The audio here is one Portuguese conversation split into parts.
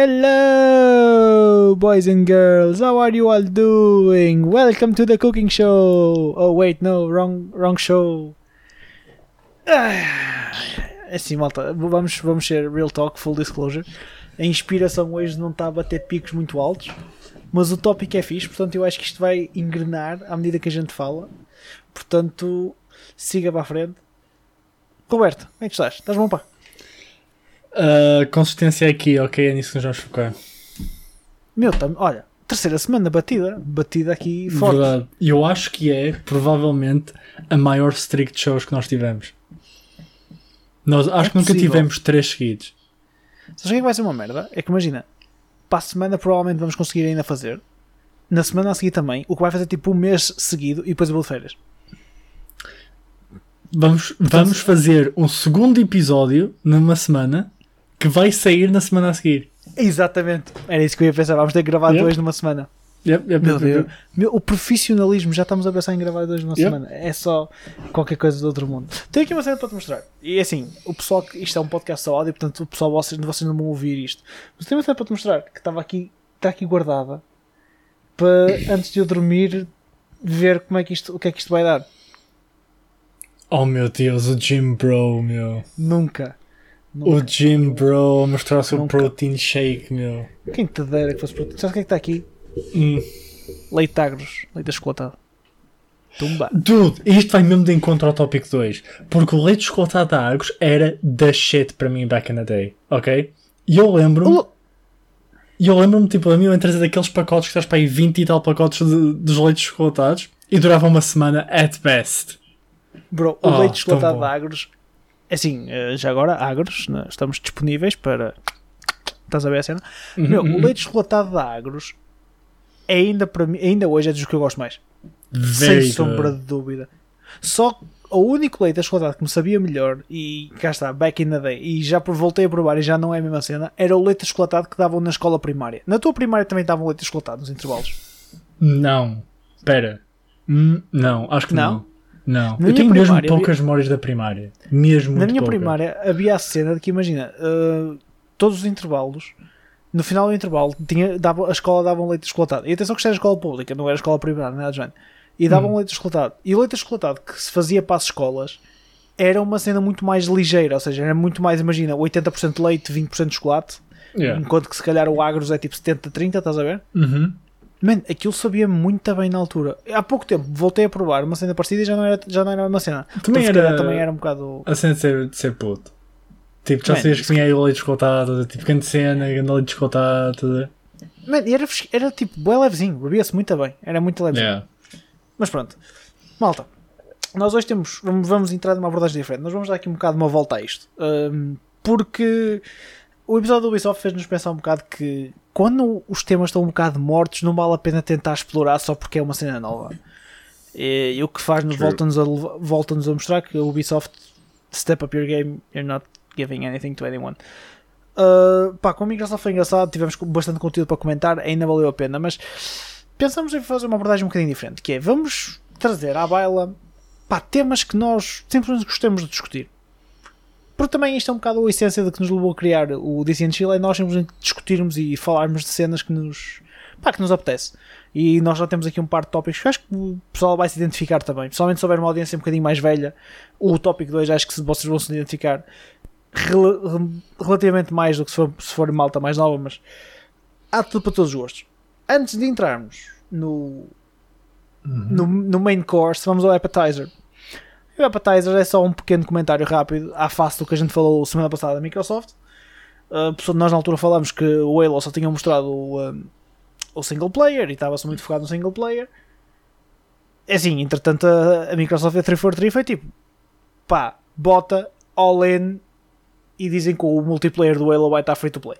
Hello, boys and girls. How are you all doing? Welcome to the cooking show. Oh wait, no, wrong, wrong show. Ah, assim, malta, vamos, vamos ser real talk, full disclosure. A inspiração hoje não está a bater picos muito altos, mas o tópico é fixe, portanto eu acho que isto vai engrenar à medida que a gente fala. Portanto, siga para a frente. Roberto, como é que estás? Estás bom, pá? Uh, consistência aqui, ok, é nisso que nós vamos focar. Meu, tam, olha, terceira semana batida, batida aqui forte. Verdade. Eu acho que é provavelmente a maior streak de shows que nós tivemos. Nós acho É que nunca possível. tivemos três seguidos. Sabes o que é que vai ser uma merda? É que imagina, para a semana provavelmente vamos conseguir ainda fazer. Na semana a seguir também, o que vai fazer tipo um mês seguido e depois eu vou de férias. Vamos, vamos fazer um segundo episódio numa semana que vai sair na semana a seguir. Exatamente. Era isso que eu ia pensar. Vamos ter que gravar Yep. dois numa semana. Yep, yep, Meu Deus. Meu, o profissionalismo, já estamos a pensar em gravar dois numa semana. É só qualquer coisa do outro mundo. Tenho aqui uma cena para te mostrar. E assim, o pessoal, isto é um podcast só áudio, portanto, o pessoal, vocês, vocês não vão ouvir isto. Mas tenho uma cena para te mostrar que estava aqui, está aqui guardada para antes de eu dormir ver como é que isto, o que é que isto vai dar. Oh meu Deus, o Jim Bro, meu. Nunca. O Nunca. Jim Bro mostrar o seu Nunca. protein shake, meu. Quem te dera que fosse para Sabes o que é que está aqui? Hum. Leite agros, leite achocolatado. Tumba. Dude, isto vai mesmo de encontro ao tópico 2. Porque o leite chocolatado da Argos era da shit para mim back in the day, ok? E eu lembro-me, e eu lembro-me, tipo, a mim eu entrei daqueles pacotes que estás para aí 20 e tal pacotes de- dos leites chocolatados e durava uma semana at best. Bro, o Oh, leite tão de. Agros, assim, eh, já agora, Agros, né, estamos disponíveis para. Estás a ver a cena? Meu, Uhum. o leite chocolatado da Agros, é ainda para mim, ainda hoje é dos que eu gosto mais. Very sem sombra de dúvida. Só o único leite chocolatado que me sabia melhor, e cá está, back in the day, e já voltei a provar e já não é a mesma cena, era o leite chocolatado que davam na escola primária. Na tua primária também davam leite chocolatado nos intervalos. Não, pera. Hum, não, acho que Não? não. Não, Na eu tenho mesmo primária, poucas memórias da primária. Mesmo Na minha poucas. primária havia a cena de que, imagina, uh, todos os intervalos, no final do intervalo, tinha, dava, a escola dava um leite chocolatado. E atenção que isto era escola pública, não era escola primária, nada género. E davam Hum. leite chocolatado. E o leite chocolatado que se fazia para as escolas era uma cena muito mais ligeira, ou seja, era muito mais, imagina, 80% leite, 20% chocolate, Yeah. enquanto que se calhar o agros é tipo 70-30, estás a ver? Uhum. Man, aquilo sabia muito bem na altura. Há pouco tempo voltei a provar uma cena parecida e já não era, já não era uma cena. Também Então, se calhar era- também era um bocado. A cena de ser, de ser puto. Tipo, já sabias que tinha aí o leite chocolate, tipo, grande cena, grande leite tudo. Man, e era, era tipo, bem levezinho, bebia-se muito bem, era muito levezinho. Yeah. Mas pronto, malta, nós hoje temos, vamos, vamos entrar numa abordagem diferente, nós vamos dar aqui um bocado uma volta a isto, Ahm, porque o episódio do Ubisoft fez-nos pensar um bocado que quando os temas estão um bocado mortos, não vale a pena tentar explorar só porque é uma cena nova. E, e o que faz-nos, True. volta-nos a, volta-nos a mostrar que a Ubisoft step up your game, you're not giving anything to anyone. Uh, pá, com a Microsoft foi engraçado, tivemos bastante conteúdo para comentar, ainda valeu a pena, mas pensamos em fazer uma abordagem um bocadinho diferente, que é, vamos trazer à baila pá, temas que nós simplesmente gostamos de discutir. Porque também isto é um bocado a essência de que nos levou a criar o DC and Chill, é nós simplesmente discutirmos e falarmos de cenas que nos, pá, que nos apetece. E nós já temos aqui um par de tópicos que acho que o pessoal vai se identificar também. Principalmente se houver uma audiência um bocadinho mais velha, o tópico 2 acho que vocês vão se identificar rel- relativamente mais do que se for, se for malta mais nova, mas há tudo para todos os gostos. Antes de entrarmos no, no, no main course, vamos ao appetizer. E o appetizer é só um pequeno comentário rápido à face do que a gente falou semana passada da Microsoft. Uh, nós na altura falamos que o Halo só tinha mostrado o, um, o single player e estava-se muito focado no single player. É assim, entretanto a, a Microsoft a 343 foi tipo pá, bota all in e dizem que o multiplayer do Halo vai estar free to play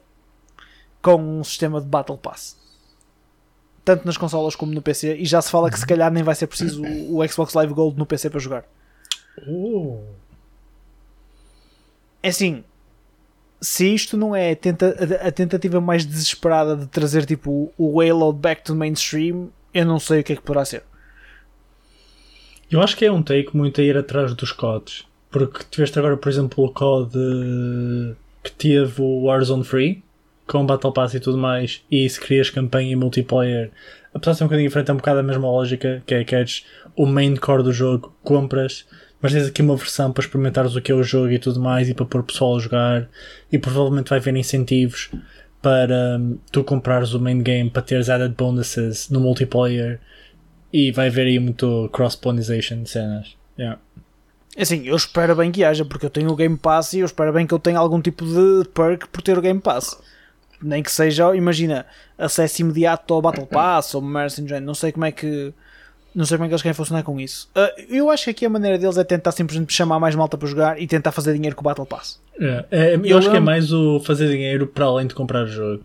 com um sistema de Battle Pass tanto nas consolas como no PC e já se fala que se calhar nem vai ser preciso o Xbox Live Gold no PC para jogar Oh. é assim se isto não é a, tenta- a- tentativa mais desesperada de trazer tipo o Halo back to mainstream eu não sei o que é que poderá ser Eu acho que é um take muito a ir atrás dos codes. Porque tiveste agora, por exemplo, o code eh, que teve o Warzone Free, com Battle Pass e tudo mais, e se crias campanha e multiplayer, apesar de ser um bocadinho diferente, é um bocado a mesma lógica, que é queres o main core do jogo, compras, mas tens aqui uma versão para experimentares o que é o jogo e tudo mais, e para pôr o pessoal a jogar, e provavelmente vai haver incentivos para hum, tu comprares o main game para teres added bonuses no multiplayer, e vai haver aí muito cross-pollination de cenas. Yeah. Assim, eu espero bem que haja, porque eu tenho o Game Pass e eu espero bem que eu tenha algum tipo de perk por ter o Game Pass. Nem que seja, imagina, acesso imediato ao Battle Pass ou Mercy Engine, não sei como é que. Não sei como é que eles querem funcionar com isso. Uh, eu acho que aqui a maneira deles é tentar simplesmente chamar mais malta para jogar e tentar fazer dinheiro com o Battle Pass. Yeah. É, eu, eu acho que é mais o fazer dinheiro para além de comprar o jogo.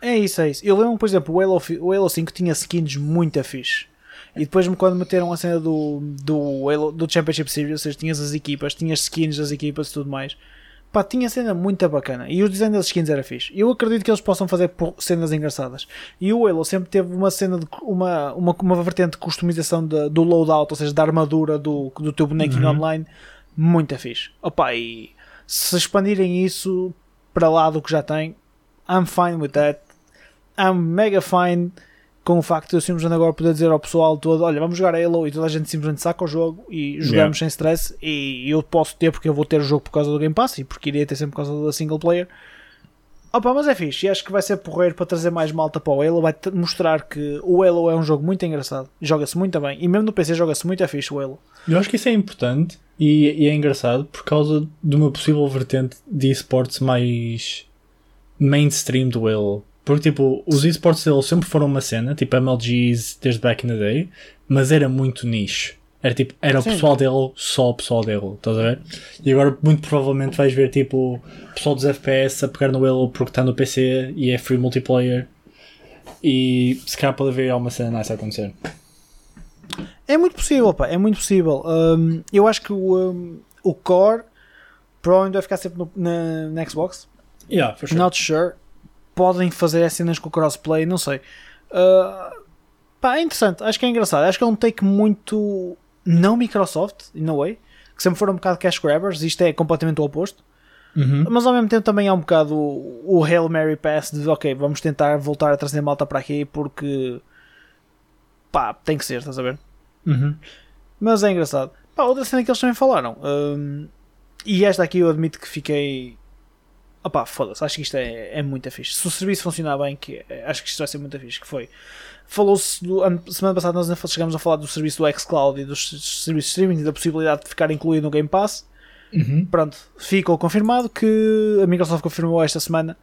É isso, é isso. Eu lembro, por exemplo, o Halo, o Halo 5 tinha skins muito fixe. E depois quando meteram a cena do, do, Halo, do Championship Series, ou seja, tinhas as equipas, tinhas skins das equipas e tudo mais. Pá, tinha cena muito bacana. E o design das skins era fixe. Eu acredito que eles possam fazer cenas engraçadas. E o Halo sempre teve uma cena de uma, uma, uma vertente de customização de, do loadout, ou seja, da armadura do, do teu bonequinho uhum. online, muito fixe. Opa, e se expandirem isso para lá do que já tem, I'm fine with that. I'm mega fine com o facto de eu simplesmente agora poder dizer ao pessoal todo: olha, vamos jogar Halo e toda a gente simplesmente saca o jogo e jogamos yeah. sem stress. E eu posso ter porque eu vou ter o jogo por causa do Game Pass e porque iria ter sempre por causa da single player. Opa, mas é fixe e acho que vai ser porreiro para trazer mais malta para o Halo. Vai mostrar que o Halo é um jogo muito engraçado, joga-se muito bem e mesmo no PC joga-se muito a fixe o Halo. Eu acho que isso é importante e, e é engraçado por causa de uma possível vertente de esportes mais mainstream do Halo porque, tipo, os esportes deles sempre foram uma cena, tipo MLGs desde back in the day, mas era muito nicho. Era tipo, era o pessoal dele, só o pessoal dele, estás a ver? E agora, muito provavelmente, vais ver, tipo, o pessoal dos FPS a pegar no Halo porque está no PC e é free multiplayer. E se calhar pode haver alguma cena nice a acontecer. É muito possível, pá, é muito possível. Um, eu acho que o, um, o core provavelmente vai ficar sempre no, na, na Xbox. Yeah, for sure. Not sure podem fazer as cenas com o crossplay, não sei. Uh, pá, é interessante, acho que é engraçado. Acho que é um take muito não Microsoft, in a way, que sempre foram um bocado cash grabbers. Isto é completamente o oposto. Uhum. Mas ao mesmo tempo também é um bocado o, o Hail Mary Pass de ok, vamos tentar voltar a trazer malta para aqui porque pá, tem que ser, estás a ver? Uhum. Mas é engraçado. Pá, outra cena que eles também falaram, um, e esta aqui eu admito que fiquei opá, foda-se, acho que isto é, é muito fixe. Se o serviço funcionar bem, que é, acho que isto vai ser muito fixe, que foi. Falou-se, semana passada nós chegamos a falar do serviço do xCloud e dos serviços de streaming e da possibilidade de ficar incluído no Game Pass. Uhum. Pronto, ficou confirmado que a Microsoft confirmou esta semana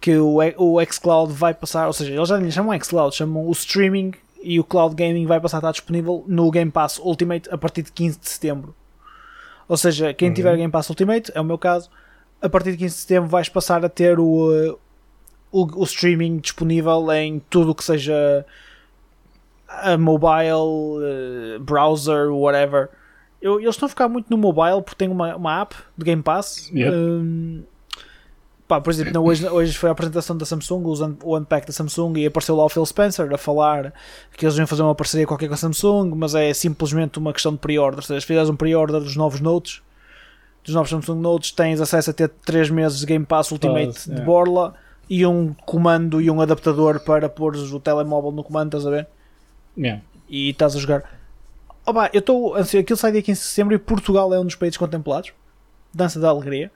que o, o xCloud vai passar, ou seja, eles já lhe chamam xCloud, chamam o streaming e o cloud gaming vai passar a estar disponível no Game Pass Ultimate a partir de 15 de setembro. Ou seja, quem uhum. tiver Game Pass Ultimate, é o meu caso, a partir de 15 de setembro vais passar a ter o, uh, o, o streaming disponível em tudo o que seja a mobile, uh, browser, whatever. Eu, eles estão a ficar muito no mobile porque tem uma, uma app de Game Pass. Um, pá, por exemplo, hoje, hoje foi a apresentação da Samsung, o Unpack da Samsung, e apareceu lá o Phil Spencer a falar que eles iam fazer uma parceria qualquer com a Samsung, mas é simplesmente uma questão de pre-order. Se fizeres um pre-order dos novos Notes, dos novos Samsung Notes tens acesso a ter 3 meses de Game Pass Ultimate de borla e um comando e um adaptador para pôr o telemóvel no comando, estás a ver? Yeah. E estás a jogar. Opa, eu estou aquilo sai dia 15 de setembro e Portugal é um dos países contemplados. Dança da alegria.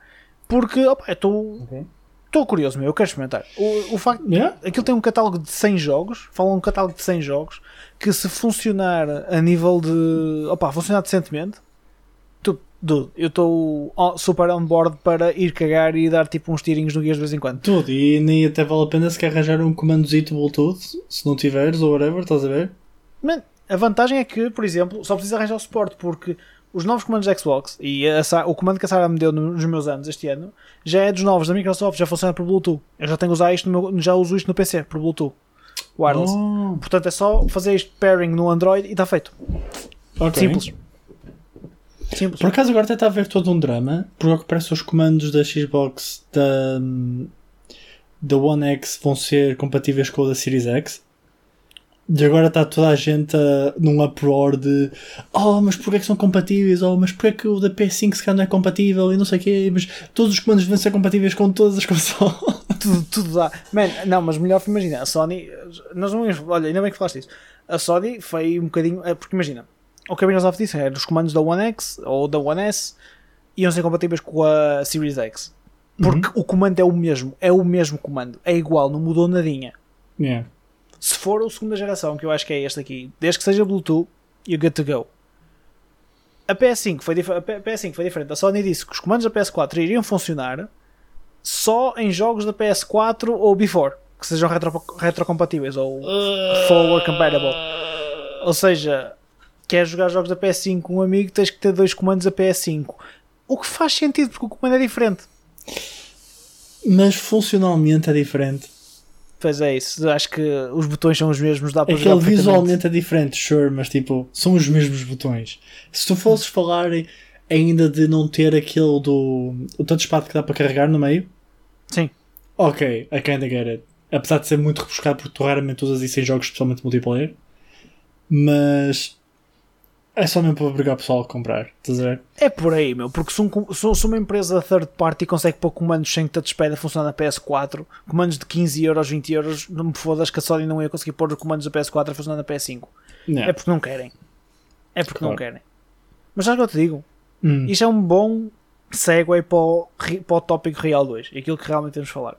Porque opa, eu estou. Okay. Estou curioso, meu, eu quero experimentar. O, o facto yeah. aquilo tem um catálogo de 100 jogos, fala um catálogo de 100 jogos que se funcionar a nível de, opa, funcionar decentemente, Dude, eu estou super on board para ir cagar e dar tipo uns tirinhos no guias de vez em quando. Tudo, e nem até vale a pena se quer arranjar um comandozito Bluetooth, se não tiveres ou whatever, estás a ver? Man, a vantagem é que, por exemplo, só precisa arranjar o suporte porque os novos comandos da Xbox e a, o comando que a Sarah me deu nos meus anos este ano já é dos novos da Microsoft, já funciona por Bluetooth. Eu já tenho usar isto meu, já uso isto no PC por Bluetooth. Wireless. Oh. Portanto é só fazer este pairing no Android e está feito. Okay. Simples. Simples. Por acaso agora até está a ver todo um drama, porque ao que parece os comandos da Xbox da, da One X vão ser compatíveis com o da Series X. E agora está toda a gente a, num uproar de Oh, mas porquê é que são compatíveis? Oh, mas porquê é que o da PS5 se calhar não é compatível? E não sei o quê, mas todos os comandos devem ser compatíveis com todas as consoles. tudo, tudo dá. Man, não, mas melhor imagina, a Sony, nós não olha, ainda bem que falaste isso. A Sony foi um bocadinho, é, porque imagina, o que a Microsoft disse era os comandos da One X ou da One S iam ser compatíveis com a Series X. Porque o comando é o mesmo, é o mesmo comando, é igual, não mudou nadinha. Yeah. Se for a segunda geração, que eu acho que é este aqui, desde que seja Bluetooth, you're good to go. A PS5 foi, dif- a P- PS5 foi diferente. A Sony disse que os comandos da PS4 iriam funcionar só em jogos da PS4 ou before, que sejam retro, retrocompatíveis ou forward compatible. Ou seja, queres jogar jogos da PS5 com um amigo, tens que ter dois comandos da PS5. O que faz sentido, porque o comando é diferente. Mas funcionalmente é diferente. Pois é isso, acho que os botões são os mesmos, dá para Aquele jogar visualmente é diferente, sure, mas tipo, são os mesmos botões. Se tu fosses falar ainda de não ter aquele do. o touchpad que dá para carregar no meio, Sim. ok, I kinda get it. Apesar de ser muito rebuscado porque tu raramente usas isso em jogos, especialmente multiplayer. Mas. É só mesmo para obrigar o pessoal a comprar, estás a ver? É por aí, meu, porque se, um se- se uma empresa third party consegue pôr comandos sem touchpad a funcionar na PS4, comandos de 15 euros, 20 euros, não me fodas que a Sony não ia conseguir pôr os comandos da PS4 a funcionar na PS5. Yeah. É porque não querem. É porque não Claro. querem. Mas já que eu te digo, Hum. isto é um bom segue para o, para o tópico Real 2, aquilo que realmente temos de falar.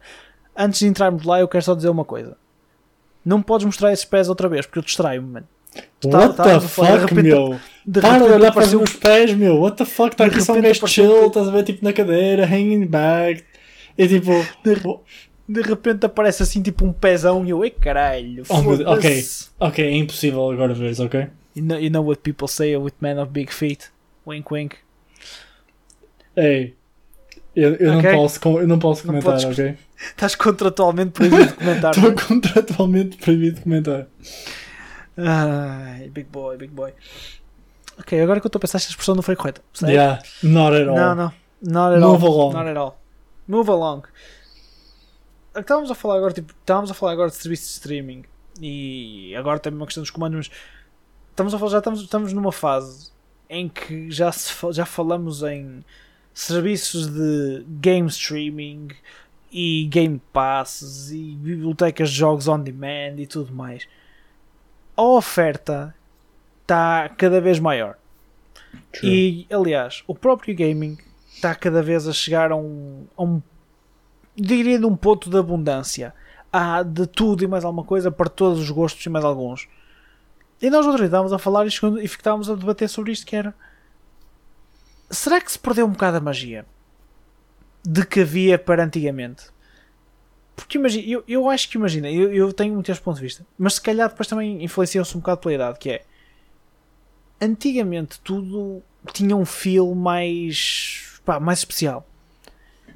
Antes de entrarmos lá, eu quero só dizer uma coisa. Não podes mostrar esses pés outra vez, porque eu distraio-me, mano. Tá- What tá- the de repente- fuck, meu? De Para de olhar para os meus pés, meu. What the fuck? Está De aqui só um gajo chill, estás a ver tipo na cadeira, hanging back. E tipo. De repente aparece assim tipo um pezão e eu, ei caralho, Oh, ok, foda-se." ok, é impossível agora veres, ok? You know, you know what people say with men of big feet? Wink wink. Ei, eu, eu, Ok. não, posso, eu não posso Não comentar, podes- ok? Estás contratualmente proibido de comentar. Estou contratualmente proibido de comentar. Ai, big boy, big boy. Ok, agora que eu estou a pensar, esta expressão não foi correta. Sei? Yeah, not at all. Não, não. Not at Move all. along. Not at all. Move along. Estávamos a falar agora, tipo, estávamos a falar agora de serviços de streaming e agora também uma questão dos comandos, mas estamos a falar, já estamos, estamos numa fase em que já, se, já falamos em serviços de game streaming e game passes e bibliotecas de jogos on demand e tudo mais. A oferta está cada vez maior. True. E, aliás, o próprio gaming está cada vez a chegar a um, a um diria de um ponto de abundância. Há de tudo e mais alguma coisa para todos os gostos e mais alguns. E nós outro dia estávamos a falar e estávamos a debater sobre isto que era será que se perdeu um bocado a magia de que havia para antigamente? Porque imagina, eu, eu acho que imagina, eu, eu tenho muito este ponto de vista, mas se calhar depois também influenciou-se um bocado pela idade, que é antigamente tudo tinha um feel mais, pá, mais especial.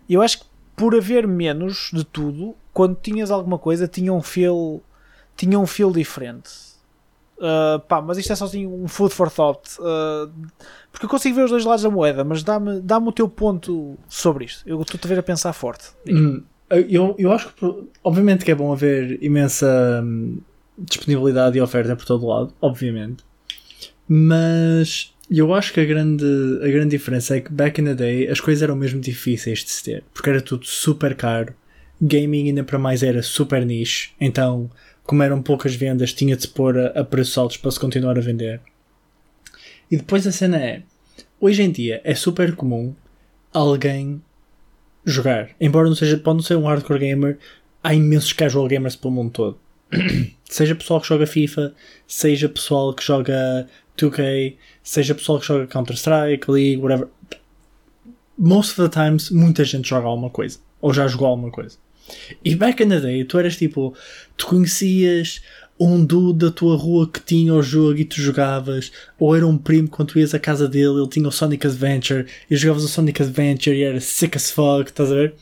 Eu acho que por haver menos de tudo, quando tinhas alguma coisa, tinha um feel, tinha um feel diferente. Uh, pá, mas isto é só assim um food for thought. Uh, porque eu consigo ver os dois lados da moeda, mas dá-me dá o teu ponto sobre isto. Eu estou-te a ver a pensar forte. Hum, eu, eu acho que, obviamente, que é bom haver imensa hum, disponibilidade e oferta por todo lado, obviamente. Mas eu acho que a grande, a grande diferença é que back in the day as coisas eram mesmo difíceis de se ter, porque era tudo super caro. Gaming ainda para mais era super niche, então, como eram poucas vendas, tinha de se pôr a, a preços altos para se continuar a vender. E depois a cena é, hoje em dia é super comum alguém jogar. Embora não seja, pode não ser um hardcore gamer, há imensos casual gamers pelo mundo todo. seja pessoal que joga FIFA, seja pessoal que joga 2K, seja pessoal que joga Counter-Strike, League, whatever. Most of the times, muita gente joga alguma coisa. Ou já jogou alguma coisa. E back in the day, tu eras tipo, tu conhecias um dude da tua rua que tinha o jogo e tu jogavas, ou era um primo quando tu ias à casa dele, ele tinha o Sonic Adventure e jogavas o Sonic Adventure e era sick as fuck, estás a ver?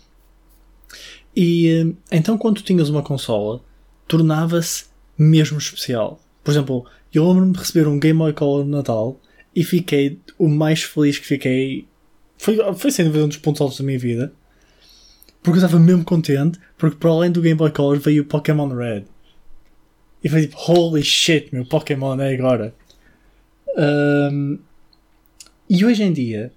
E eh, então quando tu tinhas uma consola, tornava-se mesmo especial. Por exemplo, eu lembro-me de receber um Game Boy Color no Natal e fiquei o mais feliz que fiquei. Foi, foi sem dúvida um dos pontos altos da minha vida. Porque eu estava mesmo contente, porque para além do Game Boy Color veio o Pokémon Red. E foi tipo, holy shit, meu Pokémon é agora. Ahm, e hoje em dia,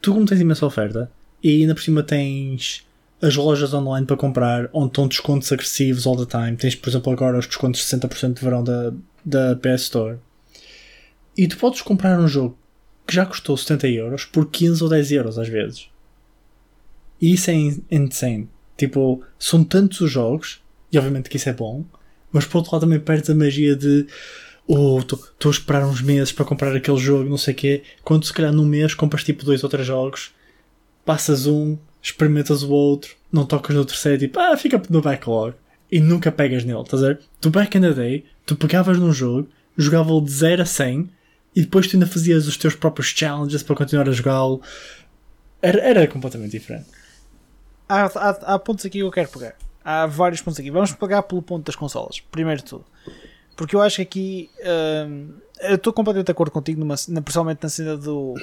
tu como tens imensa oferta, e ainda por cima tens as lojas online para comprar, onde estão descontos agressivos all the time. Tens, por exemplo, agora os descontos de 60% de verão da, da PS Store. E tu podes comprar um jogo que já custou 70 euros por 15 ou 10 euros às vezes. E isso é insane. Tipo, são tantos os jogos, e obviamente que isso é bom, mas por outro lado também perdes a magia de oh, estou a esperar uns meses para comprar aquele jogo, não sei o quê, quando se calhar num mês compras tipo dois ou três jogos, passas um, experimentas o outro, não tocas no terceiro, tipo, ah, fica no backlog, e nunca pegas nele, estás a ver? Tu back in the day, tu pegavas num jogo, jogava-o de 0 a 100, e depois tu ainda fazias os teus próprios challenges para continuar a jogá-lo. Era, era completamente diferente. Há, há, há pontos aqui que eu quero pegar. Há vários pontos aqui. Vamos pegar pelo ponto das consolas. Primeiro de tudo. Porque eu acho que aqui. Hum, eu estou completamente de acordo contigo, numa, na, principalmente na cena do.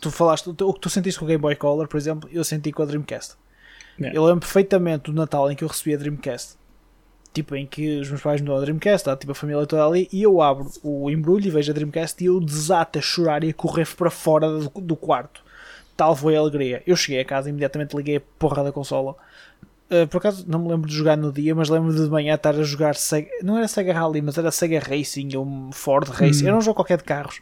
Tu falaste. O que tu sentiste com o Game Boy Color, por exemplo, eu senti com a Dreamcast. Yeah. Eu lembro perfeitamente do Natal em que eu recebi a Dreamcast. Tipo, em que os meus pais me dão a Dreamcast, tá, tipo a família toda ali, e eu abro o embrulho e vejo a Dreamcast e eu desato a chorar e a correr para fora do, do quarto. Tal foi a alegria. Eu cheguei a casa e imediatamente liguei a porra da consola Uh, por acaso não me lembro de jogar no dia, mas lembro de manhã estar a jogar Sega, não era Sega Rally, mas era Sega Racing ou Ford Racing, hum. era um jogo qualquer de carros.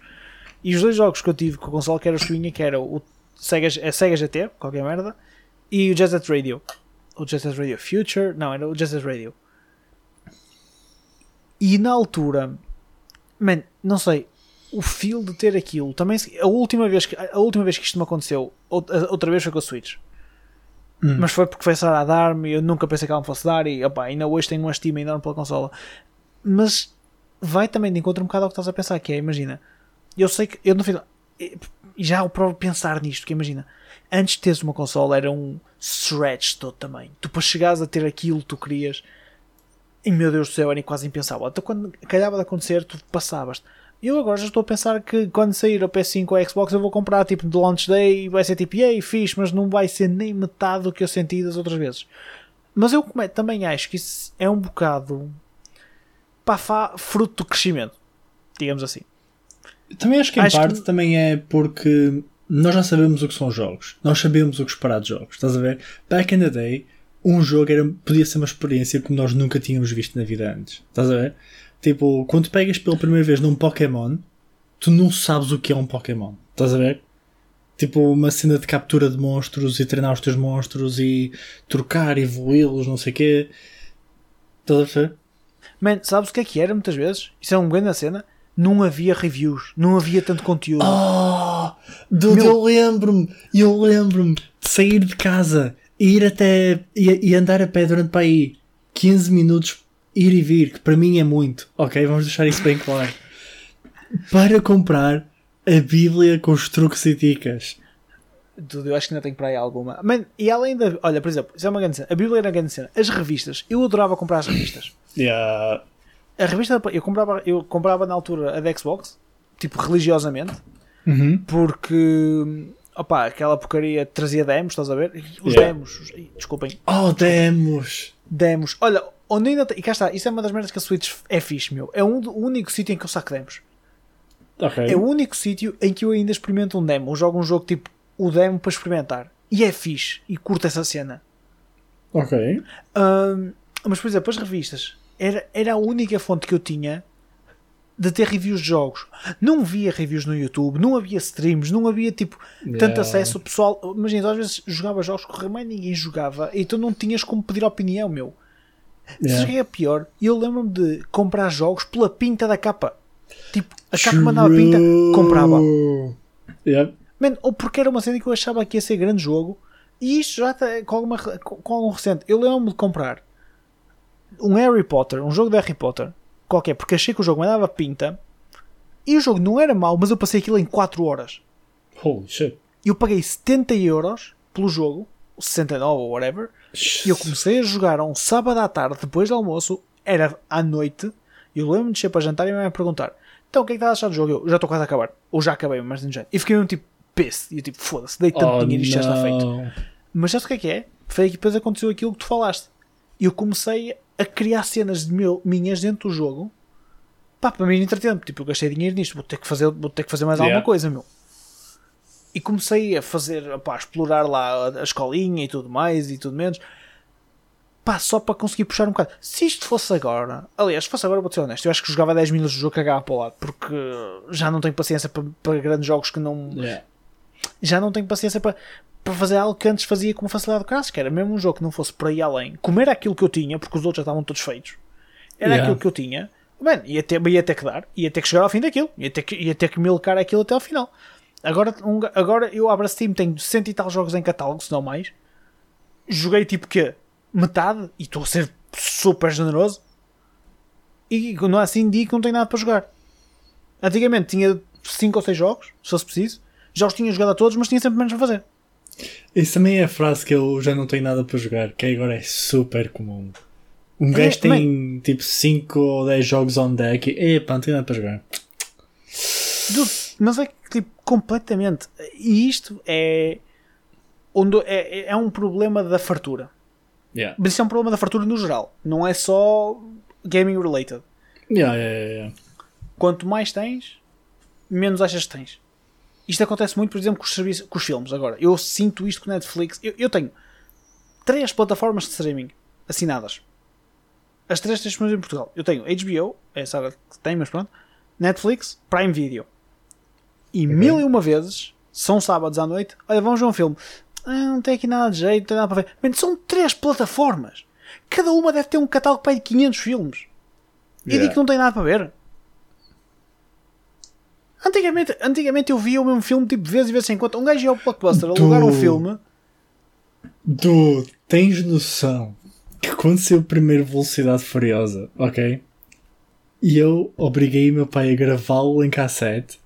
E os dois jogos que eu tive com a console que era o Swinha, que era o Sega, a Sega GT, qualquer merda, e o Jet Set Radio. O Jet Set Radio Future, não, era o Jet Set Radio. E na altura, man, não sei, o feel de ter aquilo, também a última vez que, a última vez que isto me aconteceu, outra vez foi com a Switch Hum. Mas foi porque foi a dar-me. Eu nunca pensei que ela me fosse dar. E opa, ainda hoje tenho uma estima enorme pela consola. Mas vai também de encontro um bocado ao que estás a pensar. Que é, imagina, eu sei que eu no final. Já o próprio pensar nisto, que imagina, antes de teres uma consola era um stretch todo também. Tu para chegares a ter aquilo que tu querias, e meu Deus do céu, era quase impensável. Então quando calhava de acontecer, tu passavas. Eu agora já estou a pensar que quando sair o PS5 ou a Xbox eu vou comprar tipo de launch day e vai ser tipo, ei, fixe, mas não vai ser nem metade do que eu senti das outras vezes. Mas eu também acho que isso é um bocado pá, fruto do crescimento, digamos assim. Também acho que em acho parte que... também é porque nós já sabemos o que são jogos, nós sabemos o que esperar de jogos, estás a ver? Back in the day, um jogo era, podia ser uma experiência que nós nunca tínhamos visto na vida antes, estás a ver? Tipo, quando pegas pela primeira vez num Pokémon, tu não sabes o que é um Pokémon. Estás a ver? Tipo, uma cena de captura de monstros e treinar os teus monstros e trocar, evoluí-los, não sei o quê. Estás a ver? Man, sabes o que é que era muitas vezes? Isso é uma grande cena. Não havia reviews, não havia tanto conteúdo. Oh, Meu... eu lembro-me, eu lembro-me de sair de casa, ir até e, e andar a pé durante para aí 15 minutos ir e vir, que para mim é muito, ok? Vamos deixar isso bem claro. Para comprar a Bíblia com os truques e dicas. Tudo, eu acho que ainda tenho para aí alguma. Man, e além da. Olha, por exemplo, isso é uma grande cena. A Bíblia era uma grande cena. As revistas, eu adorava comprar as revistas. Yeah. A revista, eu comprava, eu comprava na altura a da Xbox, tipo religiosamente, uhum. porque. Opa, aquela porcaria trazia demos, estás a ver? Os yeah. demos, desculpem. Oh, demos! Demos. Olha, Onde ainda tem, e cá está, isso é uma das merdas que a Switch é fixe, meu. É um, o único sítio em que eu saco demos. Okay. É o único sítio em que eu ainda experimento um demo. Eu jogo um jogo tipo o demo para experimentar. E é fixe. E curto essa cena. Ok. Um, mas, por exemplo, as revistas. Era, era a única fonte que eu tinha de ter reviews de jogos. Não via reviews no YouTube, não havia streams, não havia tipo yeah. tanto acesso. O pessoal, imagina, às vezes jogava jogos que mais ninguém jogava e tu não tinhas como pedir opinião, meu. Yeah. Se é pior, eu lembro-me de comprar jogos pela pinta da capa. Tipo, a capa mandava pinta, comprava. Yeah. Man, ou porque era uma cena que eu achava que ia ser grande jogo. E isto já está com, alguma, com algum recente. Eu lembro-me de comprar um Harry Potter, um jogo de Harry Potter, qualquer, porque achei que o jogo mandava pinta. E o jogo não era mau, mas eu passei aquilo em 4 horas. Holy shit. Eu paguei 70 euros pelo jogo, 69 ou whatever, e eu comecei a jogar um sábado à tarde, depois do almoço, era à noite, e eu lembro-me de descer para jantar e me perguntar: Então, o que é que estás a achar do jogo? Eu já estou quase a acabar, ou já acabei, mas não jeito. E fiquei mesmo tipo, pisse, e eu tipo, foda-se, dei tanto oh, dinheiro e isto já está feito. Mas já o que é que é? Foi que depois aconteceu aquilo que tu falaste. E eu comecei a criar cenas de meu, minhas dentro do jogo, pá, para mim entretempo. Tipo, eu gastei dinheiro nisto, vou ter que fazer, vou ter que fazer mais yeah. alguma coisa, meu. E comecei a fazer, opá, a explorar lá a, escolinha e tudo mais e tudo menos. Pá, só para conseguir puxar um bocado. Se isto fosse agora, aliás, se fosse agora, vou ser honesto, eu acho que jogava 10 minutos de jogo cagava para o lado, porque já não tenho paciência para, para grandes jogos que não. Yeah. Já não tenho paciência para, para fazer algo que antes fazia com facilidade do que era mesmo um jogo que não fosse por aí além, comer aquilo que eu tinha, porque os outros já estavam todos feitos, era Yeah. aquilo que eu tinha, Mano, ia ter, ia ter que dar, ia ter que chegar ao fim daquilo, ia ter que, ia ter que milcar aquilo até ao final. Agora, um agora eu abro a Steam, tenho cento e tal jogos em catálogo, se não mais. Joguei tipo que metade, e estou a ser super generoso. E não é assim, digo que não tenho nada para jogar. Antigamente tinha 5 ou 6 jogos, se fosse preciso. Já os tinha jogado a todos, mas tinha sempre menos para fazer. Isso também é a frase que eu já não tenho nada para jogar, que agora é super comum. Um gajo tem tipo 5 ou 10 jogos on deck e epá, não tenho nada para jogar. Dude, mas é que, tipo, completamente. E isto é, onde é, é um problema da fartura. Yeah. Mas isso é um problema da fartura no geral. Não é só gaming related. Yeah, yeah, yeah. Quanto mais tens, menos achas que tens. Isto acontece muito, por exemplo, com os, serviços, com os filmes. Agora, eu sinto isto com Netflix. Eu, eu tenho três plataformas de streaming assinadas. As três disponíveis em Portugal. Eu tenho HBO, é a saga que tem, mas pronto. Netflix, Prime Video. E mil e uma vezes, são sábados à noite, olha, vamos ver um filme. Ah, não tem aqui nada de jeito, não tem nada para ver. Mano, são três plataformas. Cada uma deve ter um catálogo para de 500 filmes. E Yeah. digo que não tem nada para ver. Antigamente, antigamente eu via o mesmo filme tipo de vez e vez em quando. Um gajo ia ao blockbuster alugar um filme. Dude, tens noção que quando saiu o primeiro Velocidade Furiosa, ok? E eu obriguei meu pai a gravá-lo em cassete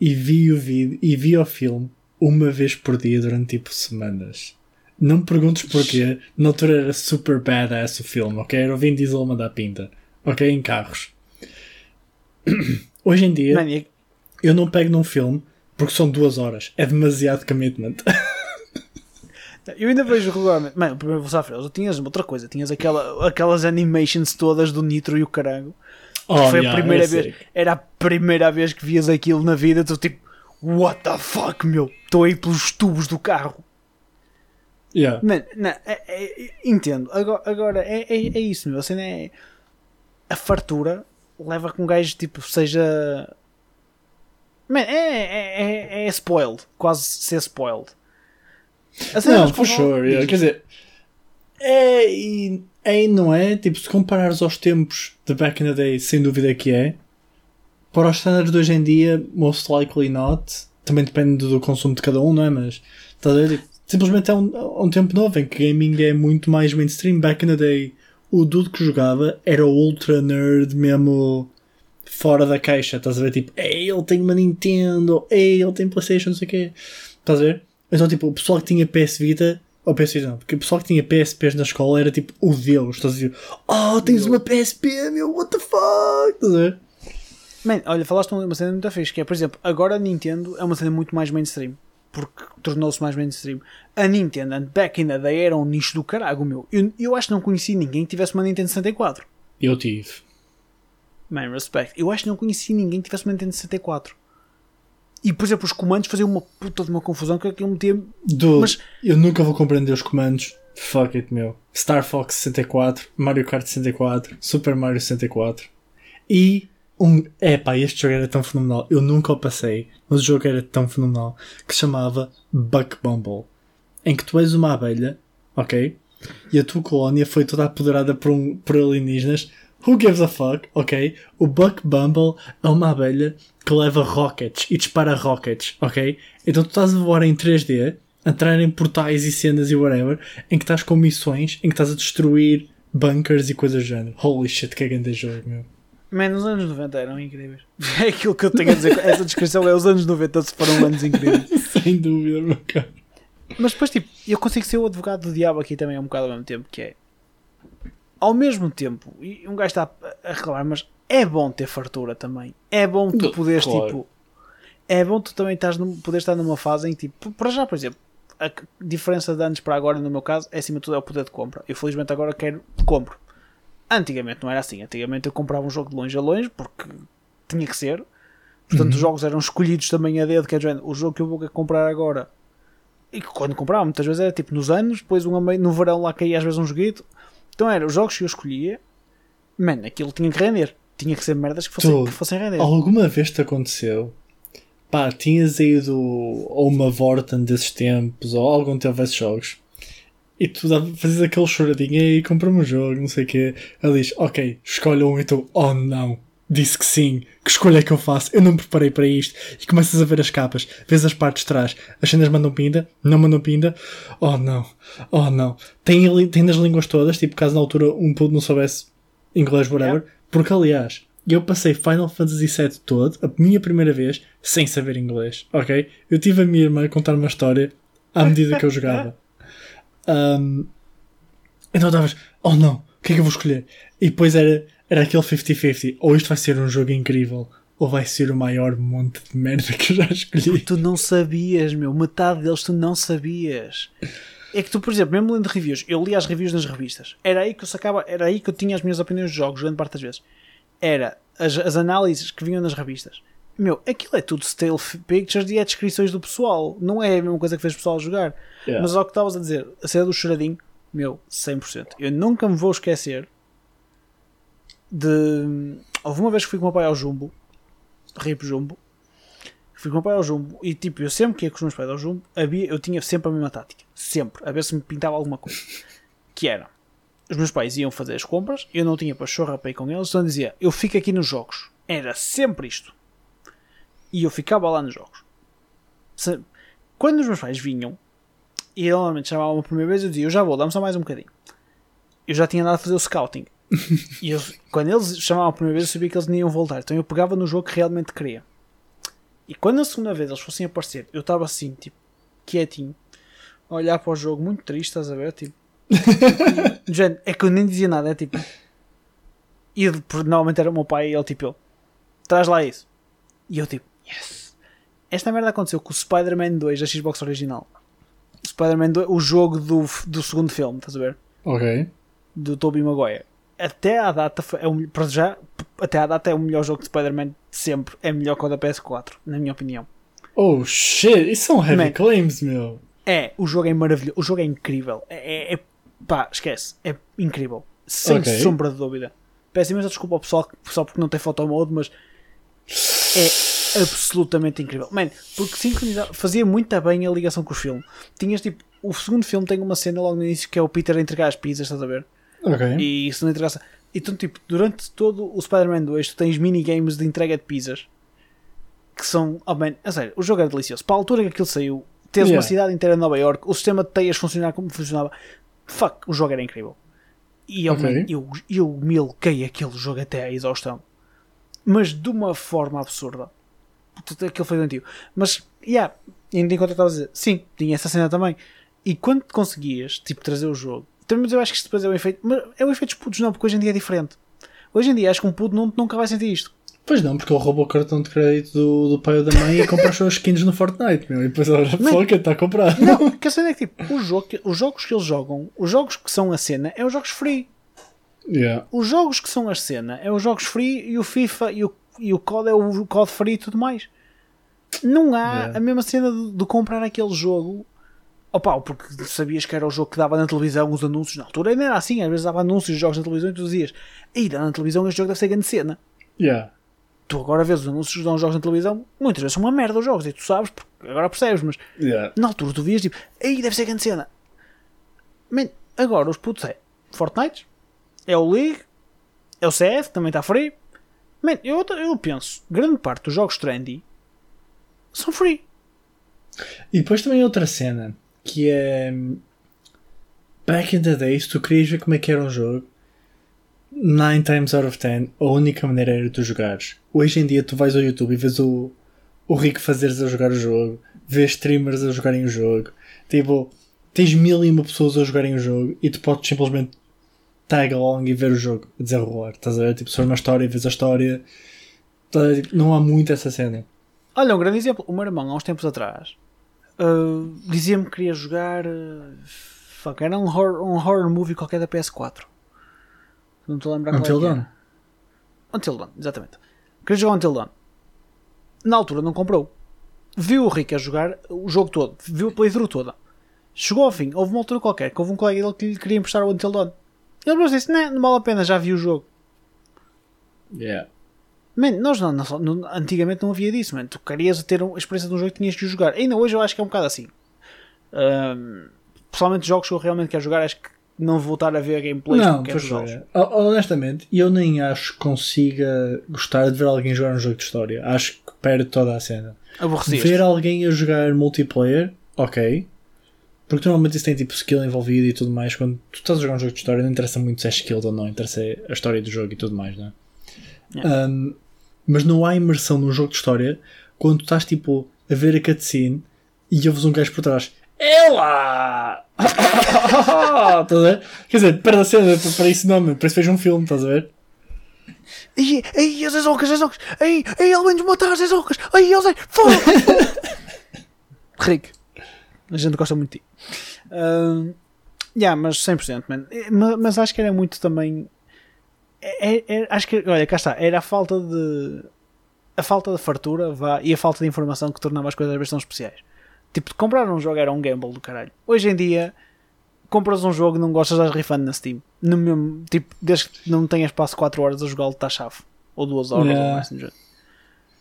e vi o vídeo e vi o filme uma vez por dia durante tipo semanas. Não me perguntes porquê, na altura era super badass o filme, ok? Era o Vin Diesel a mandar pinta, ok? Em carros. Hoje em dia, Mano, eu não pego num filme porque são duas horas. É demasiado commitment. eu ainda vejo regularmente. Mano, o primeiro Velocidade Furiosa, tinhas outra coisa. Tinhas aquela, aquelas animations todas do Nitro e o carango. Oh, Foi a yeah, primeira é vez. Era a primeira vez que vias aquilo na vida. Tu tipo, what the fuck, meu? Estou aí pelos tubos do carro. Yeah. Mano, não, é- é- entendo. Agora, agora é, é, é isso, meu. A cena é. A fartura leva com um gajo tipo seja. Man, é, é, é, é spoiled. Quase ser spoiled. A cena Não, das for sure. yeah. Quer dizer, é é não é. Tipo, se comparares aos tempos de back in the day, sem dúvida que é. Para os standards de hoje em dia, most likely not. Também depende do consumo de cada um, não é? Mas, estás a ver? Tipo, simplesmente é um, é um tempo novo em que gaming é muito mais mainstream. Back in the day, o dude que jogava era ultra nerd mesmo fora da caixa. Estás a ver? Tipo, ei, ele tem uma Nintendo, ei, ele tem Playstation, não sei o quê. Estás a ver? Então, tipo, o pessoal que tinha PS Vita, ou PS Vita não, porque o pessoal que tinha PSPs na escola era tipo o Deus. Estás a dizer, oh, tens uma PSP, meu, what the fuck? Estás a ver? Man, olha, falaste uma cena muito fixe, que é, por exemplo, agora a Nintendo é uma cena muito mais mainstream. Porque tornou-se mais mainstream. A Nintendo, back in the day, era um nicho do caralho, meu. Eu, eu acho que não conheci ninguém que tivesse uma Nintendo 64. Eu tive. Man, respect. Eu acho que não conheci ninguém que tivesse uma Nintendo 64. E, por exemplo, os comandos faziam uma puta de uma confusão que aquilo metia. Dude, Mas- eu nunca vou compreender os comandos. Fuck it, meu. Star Fox 64, Mario Kart 64, Super Mario 64. E um. Epá, este jogo era tão fenomenal. Eu nunca o passei, mas o jogo era tão fenomenal que se chamava Buck Bumble. Em que tu és uma abelha, ok? E a tua colónia foi toda apoderada por, um, por alienígenas. Who gives a fuck? Ok? O Buck Bumble é uma abelha que leva rockets e dispara rockets, ok? Então tu estás a voar em 3D, a entrar em portais e cenas e whatever, em que estás com missões, em que estás a destruir bunkers e coisas do género. Holy shit, que é grande jogo, meu. Man, os anos 90 eram incríveis. É aquilo que eu tenho a dizer. Essa descrição é os anos 90 se foram anos incríveis. Sem dúvida, meu cara. Mas depois, tipo, eu consigo ser o advogado do diabo aqui também um bocado ao mesmo tempo, que é ao mesmo tempo, e um gajo está a- reclamar, mas é bom ter fartura também. É bom tu poderes, claro. tipo, é bom tu também estás num, poderes estar numa fase em que, tipo, para já, por exemplo, a diferença de anos para agora, no meu caso, é acima de tudo é o poder de compra. Eu felizmente agora quero, compro. Antigamente não era assim. Antigamente eu comprava um jogo de longe a longe porque tinha que ser. Portanto, Uhum. os jogos eram escolhidos também a dedo, que é género, o jogo que eu vou comprar agora. E quando comprava, muitas vezes era tipo nos anos, depois um meio- no verão lá caía às vezes um joguito. Então era os jogos que eu escolhia, man, aquilo tinha que render. Tinha que ser merdas que fossem, Tu- que fossem render. Alguma vez te aconteceu? Pá, tinhas ido a uma Vorten desses tempos ou algum tempo esses jogos e tu fazias aquele choradinho e compra-me um jogo, não sei o quê. Ele diz, ok, escolhe um e tu, oh não, disse que sim, que escolha é que eu faço? Eu não me preparei para isto. E começas a ver as capas, vês as partes de trás, as cenas mandam pinda, não mandam pinda, oh não, oh não. Tem, tem nas línguas todas, tipo, caso na altura um puto não soubesse inglês, whatever. Porque, aliás, eu passei Final Fantasy VII todo, a minha primeira vez, sem saber inglês, ok? Eu tive a minha irmã a contar uma história à medida que eu jogava. Um, então estavas, oh não, o que é que eu vou escolher? E depois era, era aquele 50-50, ou isto vai ser um jogo incrível, ou vai ser o maior monte de merda que eu já escolhi. Tu não sabias, meu. Metade deles tu não sabias. É que tu, por exemplo, mesmo lendo reviews, eu li as reviews nas revistas. Era aí que eu sacava, era aí que eu tinha as minhas opiniões de jogos, grande parte das vezes. Era as, as análises que vinham nas revistas. Meu, aquilo é tudo stale pictures e é descrições do pessoal. Não é a mesma coisa que fez o pessoal jogar. Yeah. Mas ao que estavas a dizer, a cena do choradinho, meu, 100%. Eu nunca me vou esquecer de. Houve uma vez que fui com o meu pai ao Jumbo, Rip Jumbo, fui com o meu pai ao Jumbo e tipo, eu sempre que ia com os meus pais ao Jumbo, havia, eu tinha sempre a mesma tática, sempre, a ver se me pintava alguma coisa. Que era, os meus pais iam fazer as compras, eu não tinha para chorra para ir com eles, então dizia, eu fico aqui nos jogos. Era sempre isto. E eu ficava lá nos jogos. Quando os meus pais vinham, e normalmente chamavam a primeira vez, eu dizia, eu já vou, dá-me só mais um bocadinho. Eu já tinha andado a fazer o scouting. e eu, quando eles chamavam a primeira vez, eu sabia que eles não iam voltar. Então eu pegava no jogo que realmente queria. E quando a segunda vez eles fossem aparecer, eu estava assim, tipo, quietinho, a olhar para o jogo, muito triste, estás a ver? Tipo, do género, é que eu nem dizia nada, é tipo. E normalmente era o meu pai e ele tipo, ele, traz lá isso. E eu tipo, yes. Esta merda aconteceu com o Spider-Man 2 da Xbox original. Spider-Man 2, o jogo do, do segundo filme, estás a ver? Ok. do Tobey Maguire. Até à data, é o, para já, até à data é o melhor jogo de Spider-Man de sempre. É melhor que o da PS4, na minha opinião. Oh shit, isso são heavy Man. claims, meu. É, o jogo é maravilhoso, o jogo é incrível. É, é- é- pá, esquece, é incrível. Sem Ok. sombra de dúvida. Peço imensa desculpa ao pessoal só porque não tem photo mode, mas é absolutamente incrível. Man, porque sincronizava, fazia muito bem a ligação com o filme. Tinhas tipo, o segundo filme tem uma cena logo no início que é o Peter a entregar as pizzas, estás a ver? Ok. E isso não interessa. Então, tipo, durante todo o Spider-Man 2, tu tens minigames de entrega de pizzas que são. Oh man, a sério, o jogo era delicioso. Para a altura que aquilo saiu, teres Yeah. uma cidade inteira em Nova York, o sistema de teias funcionar como funcionava. Fuck, o jogo era incrível. E oh, Ok. man, eu, eu milquei aquele jogo até à exaustão, mas de uma forma absurda. Aquilo foi doentio. Mas, yeah, ainda enquanto eu estava a dizer, sim, tinha essa cena também. E quando conseguias, tipo, trazer o jogo, mas eu acho que isto depois é um efeito, mas é um efeito dos putos, não, porque hoje em dia é diferente. Hoje em dia acho que um puto não, nunca vai sentir isto. Pois não, porque ele rouba o cartão de crédito do, do pai ou da mãe e compra as suas skins no Fortnite, meu. E depois olha, Mas- foca, está a comprar. Não, que a cena é que tipo, o jogo que- os jogos que eles jogam, os jogos que são a cena, é os jogos free. Yeah. Os jogos que são a cena, é os jogos free e o FIFA e o, e o COD é o COD free e tudo mais. Não há Yeah. a mesma cena de, de comprar aquele jogo. Opa, porque sabias que era o jogo que dava na televisão os anúncios. Na altura ainda era assim, às vezes dava anúncios de jogos na televisão e tu dizias, aí dá na televisão este jogo deve ser grande cena. Yeah. Tu agora vês os anúncios dão jogos na televisão, muitas vezes são uma merda os jogos, e tu sabes, porque agora percebes, mas Yeah. na altura tu vias tipo, aí deve ser grande cena. Man, agora os putos é Fortnite, é o League, é o CS, também está free. Man, eu, eu penso, grande parte dos jogos trendy são free. E depois também outra cena que é. Back in the days, tu querias ver como é que era um jogo. 9 times out of 10, a única maneira era tu jogares. Hoje em dia, tu vais ao YouTube e vês o, o Rico fazeres a jogar o jogo, vês streamers a jogarem o jogo. Tipo, tens mil e uma pessoas a jogarem o jogo e tu podes simplesmente tag along e ver o jogo desenrolar. Estás a ver? Tipo, se for uma história, vês a história. Tá, tipo, Não há muito essa cena. Olha, um grande exemplo. O meu irmão, há uns tempos atrás, uh, dizia-me que queria jogar. uh, fuck, era um horror, um horror movie qualquer da PS4. Não estou a lembrar qual é Until era. Dawn. Until Dawn, exatamente. Queria jogar Until Dawn. Na altura não comprou. Viu o Rick a jogar o jogo todo, viu a playthrough toda. Chegou ao fim, houve uma altura qualquer que houve um colega dele que lhe queria emprestar o Until Dawn. Ele disse: não, não vale a pena, já vi o jogo. Yeah. Man, nós não, não- antigamente não havia disso, man. Tu querias ter a experiência de um jogo que tinhas que o jogar. Ainda hoje eu acho que é um bocado assim. Ahm, pessoalmente, jogos que eu realmente quero jogar, acho que não vou voltar a ver gameplays Não, pois jogos. Ho- Honestamente, eu nem acho que consiga gostar de ver alguém jogar um jogo de história. Acho que perde toda a cena. Aborrecias. Ver alguém a jogar multiplayer, ok. Porque normalmente isso tem tipo skill envolvido e tudo mais. Quando tu estás a jogar um jogo de história, não interessa muito se é skill ou não, interessa a história do jogo e tudo mais, não é? Yeah. Um, mas não há imersão num jogo de história quando tu estás tipo a ver a cutscene e ouves um gajo por trás. Ela! estás a ver? Quer dizer, perde a cena para isso não. Parece que fez um filme, estás a ver? Ai, ai, as Azocas, as Azocas. Ai, ai, ele vem-nos matar as Azocas. Ai, eles. Fogo! Rick, a gente gosta muito de ti. Um, yeah, mas 100%, man. Eh, ma- Mas acho que era muito também. É, é- é- acho que, olha, cá está. Era a falta de. A falta de fartura vá, e a falta de informação que tornava as coisas às vezes tão especiais. Tipo, comprar um jogo era um gamble do caralho. Hoje em dia, compras um jogo e não gostas, das refund na Steam. No mesmo, tipo, desde que não tenhas espaço 4 horas a jogá-lo, está chave. Ou 2 horas, Yeah. ou mais do género.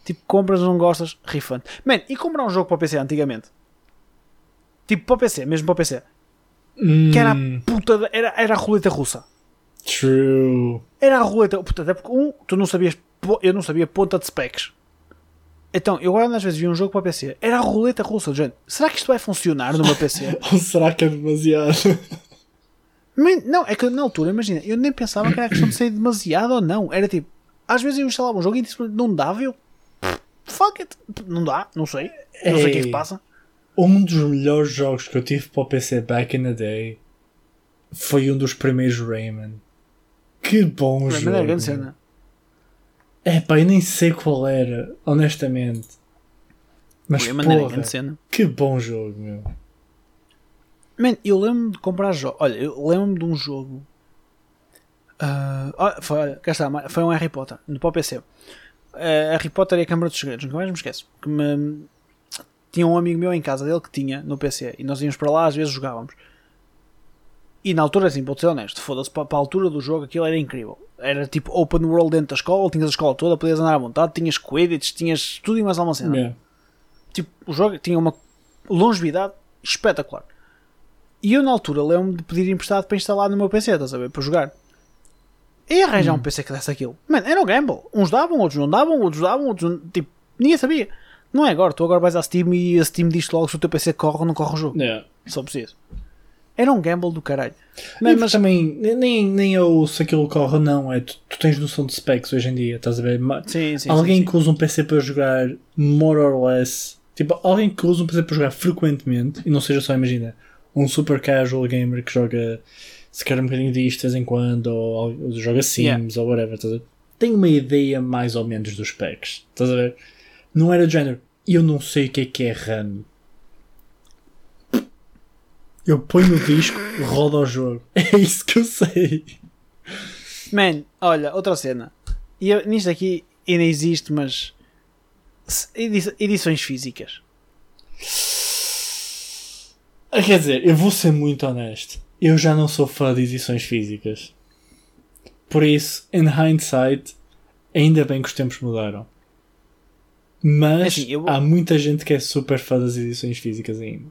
Tipo, compras, não gostas, refund. Man, e comprar um jogo para o PC antigamente? Tipo, para o PC, mesmo para o PC. Que era a Hum, puta, da- era, era a roleta russa. True. Era a roleta, puta, até porque um, tu não sabias, eu não sabia ponta de specs. Então, eu agora às vezes vi um jogo para o PC, era a roleta russa, do género. Será que isto vai funcionar meu PC? Ou será que é demasiado? Man, não, é que na altura, imagina, eu nem pensava que era questão de ser demasiado ou não. Era tipo, às vezes eu instalava um jogo e disse, não dava, e eu, fuck it, não dá, não sei, não sei o que é que passa. Um dos melhores jogos que eu tive para o PC back in the day foi um dos primeiros Rayman. Que bom Mas jogo. é grande cena. É pá, eu nem sei qual era, honestamente. Mas Foi porra, grande cena. que bom jogo, meu. Man, eu lembro-me de comprar jogos. Olha, eu lembro-me de um jogo. ah, olha, foi, olha, cá está, foi um Harry Potter, no para o PC. Ah, Harry Potter e a Câmara dos Segredos, nunca mais me esqueço. Que me- tinha um amigo meu em casa dele que tinha no PC e nós íamos para lá, às vezes jogávamos. E na altura, assim, vou ser honesto, foda-se, para, a altura do jogo aquilo era incrível. Era tipo open world dentro da escola, tinhas a escola toda, podias andar à vontade, tinhas Quidditch, tinhas tudo e mais alguma cena. Yeah. Tipo, o jogo tinha uma longevidade espetacular. E eu na altura lembro-me de pedir emprestado para instalar no meu PC, estás a ver? Para jogar. E arranjar um PC que desse aquilo. Mano, era um gamble. Uns davam, outros não davam, outros davam, outros não... Tipo, ninguém sabia. Não é agora, tu agora vais à Steam e a Steam diz logo se o teu PC corre ou não corre o jogo. Yeah. Só preciso. Era um gamble do caralho. Mas mas também, nem, nem eu se aquilo corre não, é tu, tu tens noção de specs hoje em dia, estás a ver? Sim, sim, alguém sim, que usa um PC para jogar more or less, tipo, alguém que usa um PC para jogar frequentemente e não seja só, imagina, um super casual gamer que joga se quer um bocadinho disto de vez em quando, ou, ou joga Sims ou whatever, estás a ver? Tem uma ideia mais ou menos dos specs, estás a ver? Não era do género, eu não sei o que é que é RAM. Eu ponho o disco, roda o jogo. É isso que eu sei. Man, olha, outra cena. E eu- nisto aqui ainda existe, mas. edi- Edições físicas. Ah, Quer dizer, eu vou ser muito honesto. Eu já não sou fã de edições físicas. Por isso, in hindsight, ainda bem que os tempos mudaram. Mas Assim, eu há muita gente que é super fã das edições físicas ainda.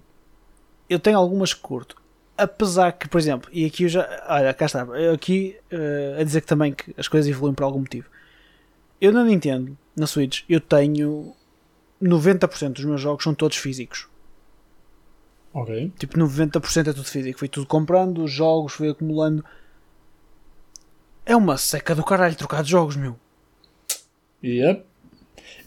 Eu tenho algumas que curto. Apesar que, por exemplo, e aqui eu já. Olha, cá está. Aqui eh, a dizer que também que as coisas evoluem por algum motivo. Eu na Nintendo, na Switch, eu tenho 90% dos meus jogos são todos físicos. Ok. Tipo, 90% é tudo físico. Fui tudo comprando, os jogos, fui acumulando. É uma seca do caralho trocar de jogos, meu. Yep.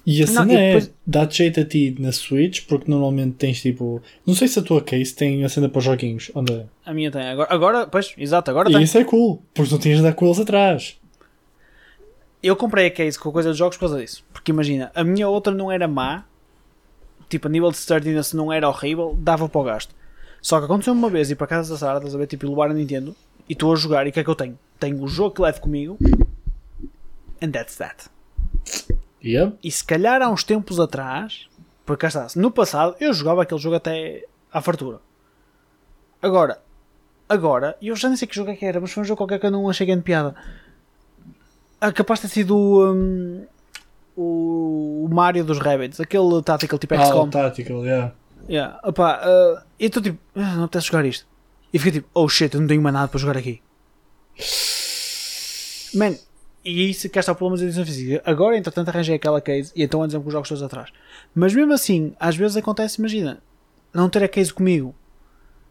E a Não, cena e é, depois- dá-te jeito a ti na Switch, porque normalmente tens tipo. Não sei se a tua case tem a cena para os joguinhos. Onde é? A minha tem. Agora, agora pois, exato, agora E tem. isso é cool, porque não tinhas de dar com eles atrás. Eu comprei a case com a coisa de jogos por causa disso. Porque imagina, a minha outra não era má, tipo a nível de sturdiness não era horrível, dava para o gasto. Só que aconteceu uma vez ir para casa da Sara, estás a ver, tipo, e levar a Nintendo e estou a jogar e o que é que eu tenho? Tenho o jogo que levo comigo and that's that. Yep. E se calhar há uns tempos atrás, porque cá está, no passado eu jogava aquele jogo até à fartura. Agora, agora, eu já nem sei que jogo é que era, mas foi um jogo qualquer que eu não achei grande piada. Ah, capaz de ter sido hum, o, Mario dos Rabbids, aquele Tactical tipo Ah, XCOM. o Tactical, yeah. Yeah, opá, ah, e estou tipo, ah, não apetece jogar isto. E fiquei tipo, oh shit, eu não tenho mais nada para jogar aqui. Man, e isso cá está o problema da edição física. Agora, entretanto, arranjei aquela case e então andam com os jogos todos atrás. Mas mesmo assim, às vezes acontece, imagina, não ter a case comigo.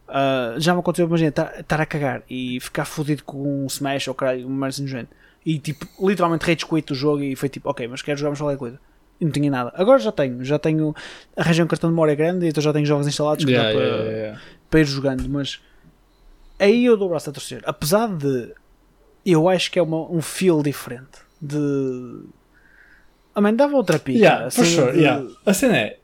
Ah, já me aconteceu, imagina, estar a cagar e ficar fodido com um Smash ou caralho, uma merda assim género. E tipo, literalmente rage quit o jogo e foi tipo, ok, mas quero jogar mais qualquer coisa. E não tinha nada. Agora já tenho, já tenho, arranjei um cartão de memória grande e então já tenho jogos instalados que Yeah, dá para, yeah, yeah. para ir jogando, mas aí eu dou o braço a torcer. Apesar de eu acho que é uma, um feel diferente de. A mãe dava outra pica. Yeah, assim, sure, de- yeah. A cena é,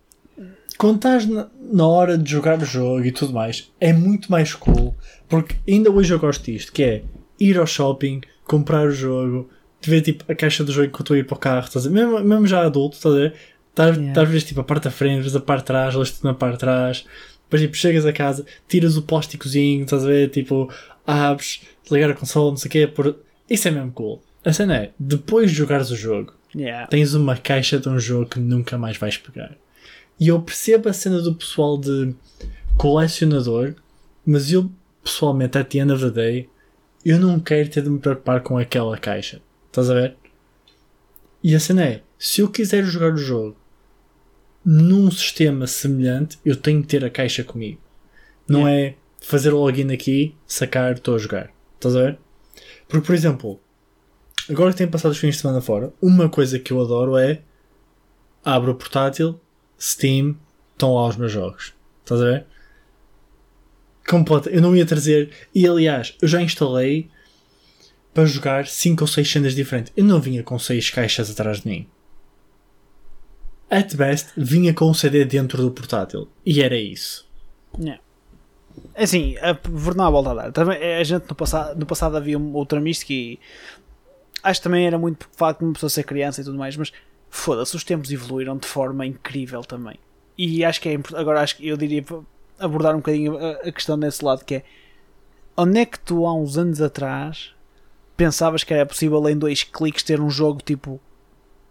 quando estás na, na hora de jogar o jogo e tudo mais, é muito mais cool, porque ainda hoje eu gosto disto, que é ir ao shopping, comprar o jogo, ver tipo a caixa do jogo enquanto eu ir para o carro, estás a ver? Mesmo, mesmo já adulto, estás a ver? Estás Yeah. estás a ver tipo a parte da frente, vês a parte de trás, lês tudo na parte de trás, depois tipo chegas a casa, tiras o plásticozinho, estás a ver? Tipo, abres, ligar a console, não sei o quê, por... isso é mesmo cool. A cena é, depois de jogares o jogo, Yeah. tens uma caixa de um jogo que nunca mais vais pegar. E eu percebo a cena do pessoal de colecionador, mas eu pessoalmente, at the end of the day, eu não quero ter de me preocupar com aquela caixa. Estás a ver? E a cena é, se eu quiser jogar o jogo num sistema semelhante, eu tenho que ter a caixa comigo. Não é fazer o login aqui, sacar, estou a jogar. Estás a ver? Porque, por exemplo, agora que tenho passado os fins de semana fora, uma coisa que eu adoro é abro o portátil, Steam, estão lá os meus jogos. Estás a ver? Completa. Eu não ia trazer. E aliás, eu já instalei para jogar 5 ou 6 cenas diferentes. Eu não vinha com 6 caixas atrás de mim. At best, vinha com um CD dentro do portátil. E era isso. Yeah. É Assim, a verdade a volta a dar. Também, a gente no passado, no passado havia um- outra mística e acho que também era muito por facto de uma pessoa ser criança e tudo mais, mas foda-se, os tempos evoluíram de forma incrível também. E acho que é importante, agora acho que eu diria abordar um bocadinho a, a questão desse lado que é onde é que tu há uns anos atrás pensavas que era possível em dois cliques ter um jogo tipo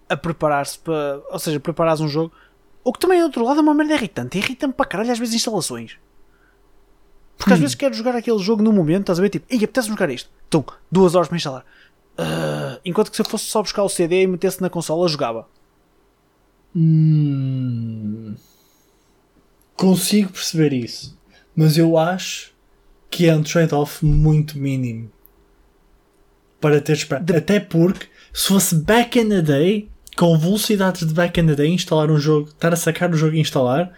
a preparar-se para. Ou seja, preparares um jogo. O que também é outro lado é uma merda irritante. Irrita-me para caralho às vezes instalações. Porque às vezes quero jogar aquele jogo no momento, estás a ver? Tipo, ei, apetece jogar isto. Então, duas horas para instalar. Ah, enquanto que se eu fosse só buscar o CD e metesse na consola, jogava. Hum, consigo perceber isso, mas eu acho que é um trade-off muito mínimo para ter esperado. Até porque, se fosse back in the day, com velocidades de back in the day, instalar um jogo, estar a sacar o jogo e instalar,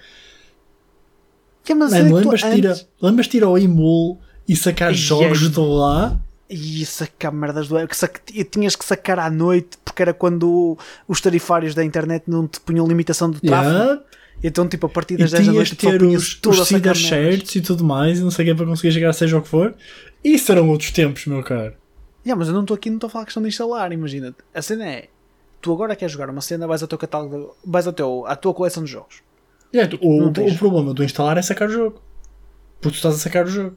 Mas man, é que tu lembras-te ir, a- antes- ir ao Emul e sacar Ai, jogos de lá? E sacar merdas do que sac... e tinhas que sacar à noite porque era quando os tarifários da internet não te punham limitação de tráfego. Yeah. Então, tipo, a partir E das 10 da noite ter os, a os merdas. shirts e tudo mais, e não sei o que para conseguir chegar seja o que for. Isso eram outros tempos, meu caro. Yeah, mas eu não estou aqui, não estou a falar questão de instalar, imagina. A cena é, tu agora queres jogar uma cena, vais ao teu catálogo, vais ao teu, à tua coleção de jogos. Yeah, o, o, problema do instalar é sacar o jogo. Porque tu estás a sacar o jogo.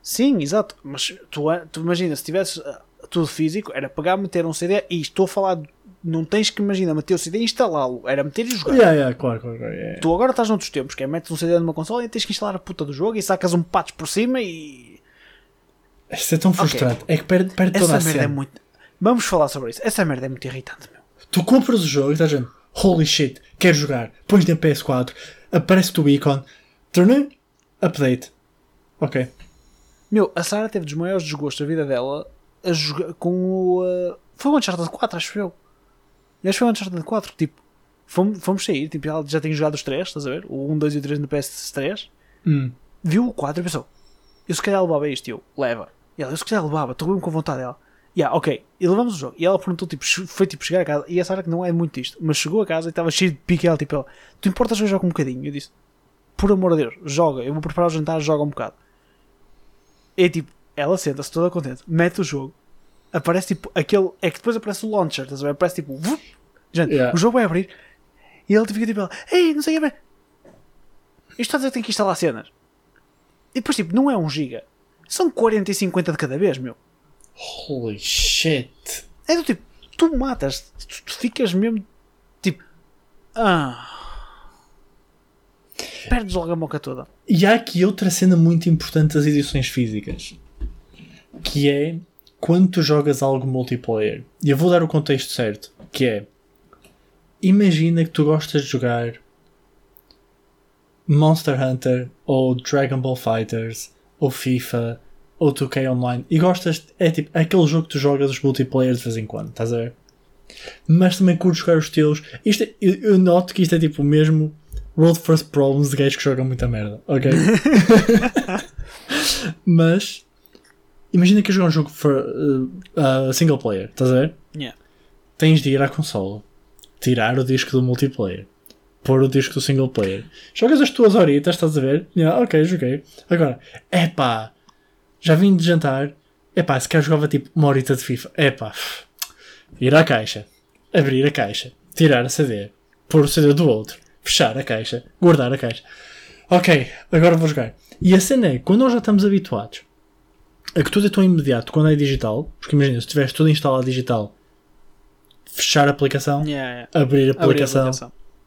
Sim, exato. Mas tu, tu imagina, se tivesses ah, tudo físico, era pegar, meter um CD e estou a falar, não tens que imaginar meter o CD e instalá-lo, era meter e jogar. Yeah, yeah, claro, claro, claro. yeah. Tu agora estás noutros tempos, que é metes um CD numa consola e tens que instalar a puta do jogo e sacas um patch por cima e. Isso é tão frustrante. É que perde, perde toda Essa a merda é cena. muito. Vamos falar sobre isso. Essa merda é muito irritante, meu. Tu compras o jogo e estás dizendo Holy shit, quero jogar. Pões na PS4, aparece-te o ícone, turn update. Ok. Meu, a Sarah teve dos maiores desgostos da vida dela a jogar com o. uh, foi o Uncharted 4, acho eu. Acho que foi o Uncharted 4. Tipo, fomos, fomos sair. Tipo, ela já tinha jogado os 3, estás a ver? O 1, 2 e o 3 no PS3. Hum. Viu o 4 e pensou: Eu se calhar levava isto. E eu, leva. E ela, eu se calhar levava. Estou mesmo com vontade dela. Yeah, ok. E levamos o jogo. E ela perguntou: tipo, foi tipo chegar a casa. E a Sarah que não é muito isto. Mas chegou a casa e estava cheio de pique. E ela, tipo, ela, tu importas eu jogo um bocadinho? Eu disse: Por amor de Deus, joga. Eu vou preparar o jantar, joga um bocado. É tipo, ela senta-se toda contente, mete o jogo, aparece tipo aquele. É que depois aparece o launcher, estás a ver? Aparece tipo, vup, Gente, Yeah. o jogo vai abrir e ele fica tipo, ei, não sei o que. Isto está a dizer que tem que instalar cenas. E depois, tipo, não é 1 giga. São 40 e 50 de cada vez, meu. Holy shit. É do tipo, tu matas, tu, tu ficas mesmo tipo. Ah. Perdes logo a moca toda. E há aqui outra cena muito importante das edições físicas. Que é quando tu jogas algo multiplayer. E eu vou dar o contexto certo. Que é. Imagina que tu gostas de jogar Monster Hunter ou Dragon Ball Fighters ou FIFA ou 2K Online e gostas, é tipo aquele jogo que tu jogas os multiplayer de vez em quando, estás a ver? Mas também curtes jogar os teus. Isto é- eu, eu noto que isto é tipo o mesmo World First Problems de gajos que jogam muita merda, ok? Mas imagina que eu jogar um jogo for, uh, uh, single player, estás a ver? Yeah. Tens de ir à consola, tirar o disco do multiplayer, pôr o disco do single player. Jogas as tuas horitas, estás a ver? Yeah, ok, joguei. Agora, epá, já vim de jantar, epá, se calhar jogava tipo uma horita de FIFA, epá, ir à caixa, abrir a caixa, tirar a CD, pôr o CD do outro, fechar a caixa, guardar a caixa. Ok, agora vou jogar. E a cena é, quando nós já estamos habituados a que tudo é tão imediato quando é digital, porque imagina, se tiveres tudo instalado digital, fechar a aplicação, Yeah, yeah. abrir a aplicação.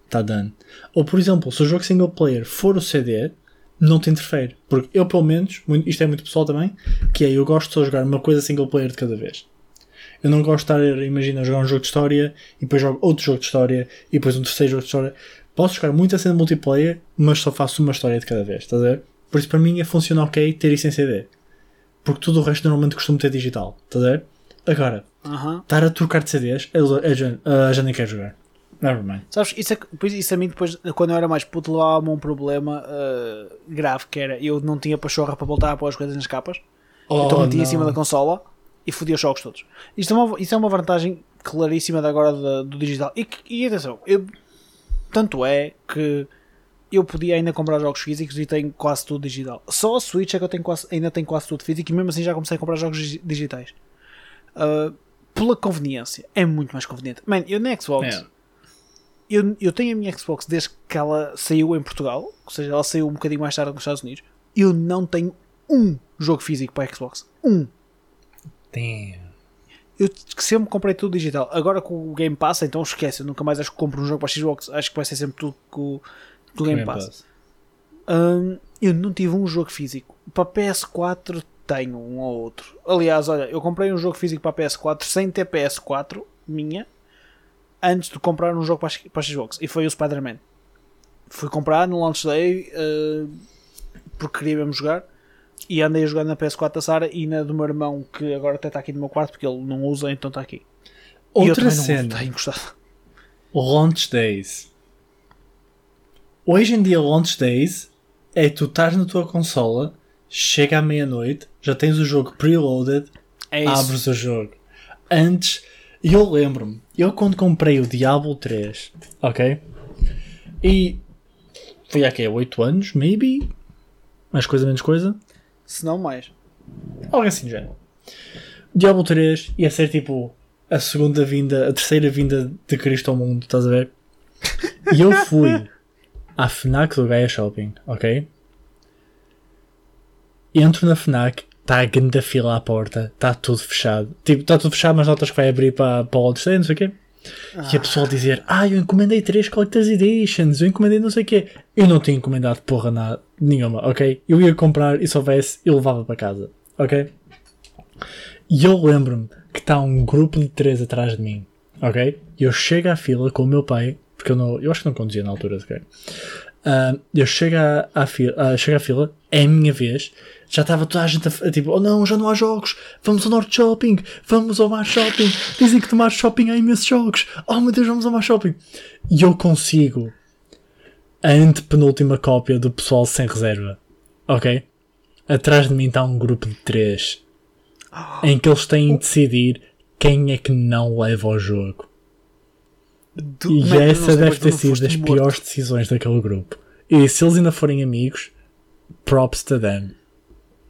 está done. Ou por exemplo, se o jogo single player for o CD, não te interfere. Porque eu, pelo menos, muito- isto é muito pessoal também, que é eu gosto de só jogar uma coisa single player de cada vez. Eu não gosto de estar, imagina, a jogar um jogo de história e depois jogo outro jogo de história e depois um terceiro jogo de história. Posso jogar muita cena multiplayer, mas só faço uma história de cada vez, estás a ver? Por isso para mim é funciona ok ter isso em CD. Porque tudo o resto normalmente costumo ter digital, estás a ver? Agora, Aham. estar a trocar de CDs, eu, eu já, eu já nem quero jogar. Nevermind. Sabes, isso, é, que- pois isso a mim depois, quando eu era mais puto, levava-me a um problema ah, grave, que era, eu não tinha pachorra para voltar a pôr as coisas nas capas, então metia em cima da consola e fodia os jogos todos. Isto é uma, isso é uma vantagem claríssima de agora da- do digital. E, e atenção, eu, tanto é que eu podia ainda comprar jogos físicos e tenho quase tudo digital. Só a Switch é que eu tenho quase, ainda tenho quase tudo físico e mesmo assim já comecei a comprar jogos digi- digitais. Ah, pela conveniência, é muito mais conveniente. Man, eu na Xbox, É. eu, eu tenho a minha Xbox desde que ela saiu em Portugal, ou seja, ela saiu um bocadinho mais tarde nos Estados Unidos. Eu não tenho um jogo físico para a Xbox. Um. Damn. Eu sempre comprei tudo digital. Agora com o Game Pass, então esquece. Eu nunca mais acho que compro um jogo para a Xbox. Acho que vai ser sempre tudo com, com o Game, Pass. Hum, eu não tive um jogo físico. Para PS4 tenho um ou outro. Aliás, olha, eu comprei um jogo físico para a PS4 sem ter PS4 minha antes de comprar um jogo para a, para a Xbox. E foi o Spider-Man. Fui comprar no launch day uh, porque queria mesmo jogar. E andei a jogar na PS4 da Sara e na do meu irmão, que agora até está aqui no meu quarto porque ele não usa, então está aqui. Outra cena. Launch Days. Hoje em dia, Launch Days é tu estás na tua consola, chega à meia-noite, já tens o jogo preloaded, É abres o jogo. Antes, eu lembro-me, eu quando comprei o Diablo 3, ok? E foi há que 8 anos, maybe? Mais coisa, menos coisa. Se não mais. Algo assim, já. Diablo 3 ia ser tipo a segunda vinda, a terceira vinda de Cristo ao mundo, estás a ver? E eu fui à FNAC do Gaia Shopping, ok? Entro na FNAC, está a grande fila à porta, está tudo fechado. Tipo, está tudo fechado, mas notas que vai abrir para, para o outro não sei o quê. E a pessoa dizer, ah, eu encomendei 3 Collector's Editions, eu encomendei não sei o quê. Eu não tinha encomendado porra nada, nenhuma, ok? Eu ia comprar e se houvesse, eu levava para casa, ok? E eu lembro-me que está um grupo de três atrás de mim, ok? E eu chego à fila com o meu pai, porque eu não, eu acho que não conduzia na altura, ok? Ah, eu chego à, à fila, ah, chego à fila, é a minha vez, já estava toda a gente a, tipo, oh não, já não há jogos, vamos ao Norte Shopping, vamos ao Mar Shopping, dizem que no Mar Shopping há imensos jogos, oh meu Deus, vamos ao Mar Shopping. E eu consigo a antepenúltima cópia do pessoal sem reserva, ok? Atrás de mim está um grupo de três em que eles têm de decidir quem é que não leva ao jogo. Tu- E não essa deve ter sido das morto. piores decisões daquele grupo. E se eles ainda forem amigos, props to them.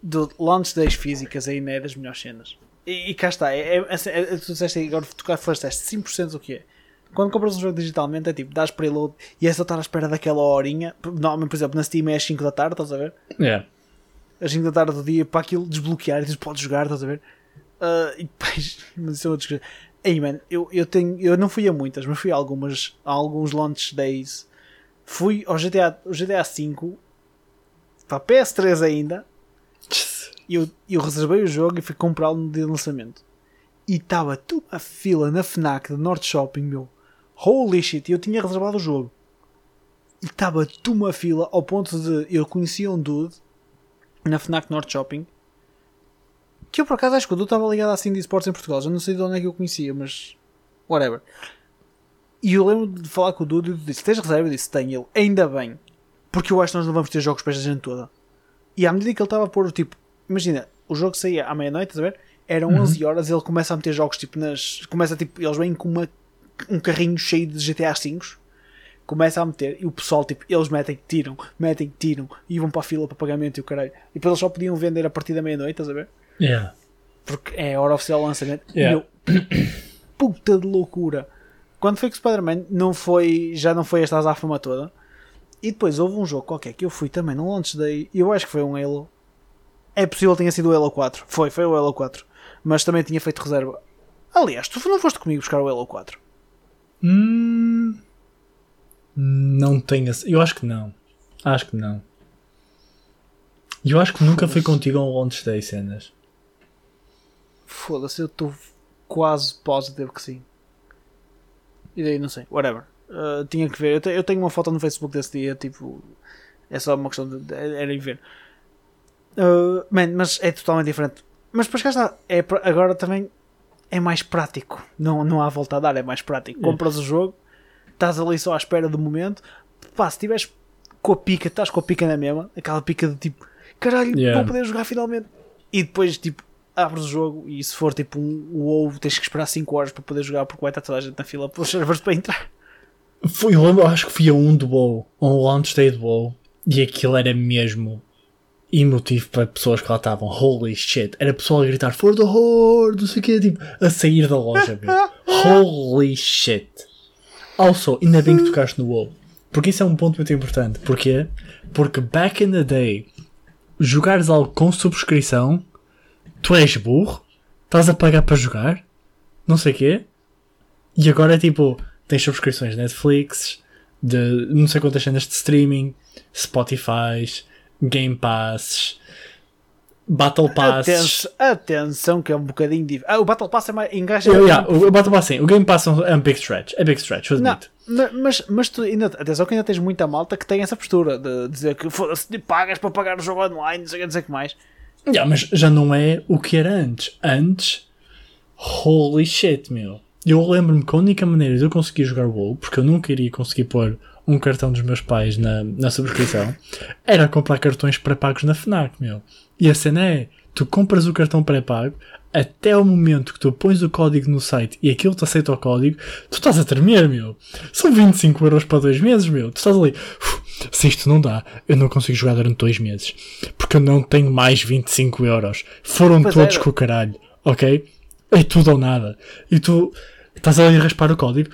Do launch days físicas ainda é das melhores cenas. E, e cá está, é, é, é, é- tu disseste aí, agora tu falaste 5% o que é? Quando compras um jogo digitalmente é tipo, dás preload e é só estar à espera daquela horinha. Normalmente, por exemplo, na Steam é às 5 da tarde, estás a ver? Yeah. Às 5 da tarde do dia para aquilo desbloquear e tu podes jogar, estás a ver? Ah, e depois, mas isso é outra. Ei, man, eu, eu, tenho, eu não fui a muitas, mas fui a algumas, a alguns launch days. Fui ao GTA, o GTA V para a PS3 ainda. Eu, eu reservei o jogo e fui comprá-lo no dia de lançamento. E estava toda a fila na FNAC de Norte Shopping, meu. Holy shit, eu tinha reservado o jogo. E estava toda uma fila ao ponto de eu conhecia um dude na FNAC Norte Shopping. Que eu por acaso acho que o dude estava ligado à Cindy Sports em Portugal. Já não sei de onde é que eu conhecia, mas. Whatever. E eu lembro de falar com o dude e dude disse: Tens reserva? Eu disse: Tenho. Ele, ainda bem. Porque eu acho que nós não vamos ter jogos para esta gente toda. E à medida que ele estava a pôr, tipo, imagina, o jogo saía à meia-noite, estás a ver? Eram 11 horas, ele começa a meter jogos tipo nas. Começa tipo, eles vêm com uma, um carrinho cheio de GTA V, começa a meter e o pessoal, tipo, eles metem, tiram, metem, tiram e vão para a fila para pagamento e o caralho. E depois eles só podiam vender a partir da meia-noite, estás a ver? Yeah. Porque é a hora oficial do lançamento. Yeah. Meu, puta de loucura. Quando foi que o Spider-Man não foi, já não foi esta azáfama toda. E depois houve um jogo qualquer que eu fui também no launch day. e Eu acho que foi um Halo. É possível que tenha sido o Halo 4. Foi, foi o Halo 4. Mas também tinha feito reserva. Aliás, tu não foste comigo buscar o Halo 4. Hum, não tenho. Eu acho que não. Acho que não. Eu acho que nunca fui contigo a um launch day cenas. Foda-se, eu estou quase positivo que sim. E daí não sei, whatever. Uh, tinha que ver. Eu, te- eu tenho uma foto no Facebook desse dia, tipo. É só uma questão de. de era ir ver. Uh, man, mas é totalmente diferente. Mas depois cá está. É, agora também é mais prático. Não, não há volta a dar, é mais prático. Compras o jogo, estás ali só à espera do momento. Pá, se estiveres com a pica, estás com a pica na mesma, aquela pica de tipo, caralho, Yeah. vou poder jogar finalmente. E depois, tipo, abres o jogo e se for tipo um WoW, tens que esperar 5 horas para poder jogar porque vai estar toda a gente na fila pelos servers para entrar. Fui, eu acho que fui a um do WoW, a um launch day do WoW, e aquilo era mesmo emotivo para pessoas que lá estavam. Holy shit! Era pessoal a gritar For the Horde, não sei o quê, tipo, a sair da loja, meu. Holy shit! Also, ainda bem que tocaste no WoW, porque isso é um ponto muito importante. Porquê? Porque back in the day, jogares algo com subscrição, tu és burro, estás a pagar para jogar, não sei o quê, e agora é tipo, tens subscrições de Netflix, de não sei quantas cenas de streaming, Spotify, Game Passes, Battle Passes. Atenção, atenção, que é um bocadinho difícil. Ah, o Battle Pass é mais. Engaja. Eu, yeah, o o Battle Pass sim, o Game Pass é um- é big stretch, é big stretch, eu admito. ma- mas, mas tu ainda, atenção que ainda tens muita malta que tem essa postura de dizer que foda-se, pagas para pagar o jogo online, não sei o que mais. Yeah, mas já não é o que era antes. Antes, holy shit, meu. Eu lembro-me que a única maneira de eu conseguir jogar WoW, porque eu nunca iria conseguir pôr um cartão dos meus pais na, na subscrição, era comprar cartões pré-pagos na FNAC, meu. E a cena é, tu compras o cartão pré-pago, até o momento que tu pões o código no site e aquilo te aceita o código, tu estás a tremer, meu. São 25 euros para dois meses, meu. Tu estás ali, "Uf, se isto não dá, eu não consigo jogar durante dois meses. Porque eu não tenho mais 25 euros. Foram Pois todos era. com o caralho, ok? É tudo ou nada. E tu estás ali a raspar o código,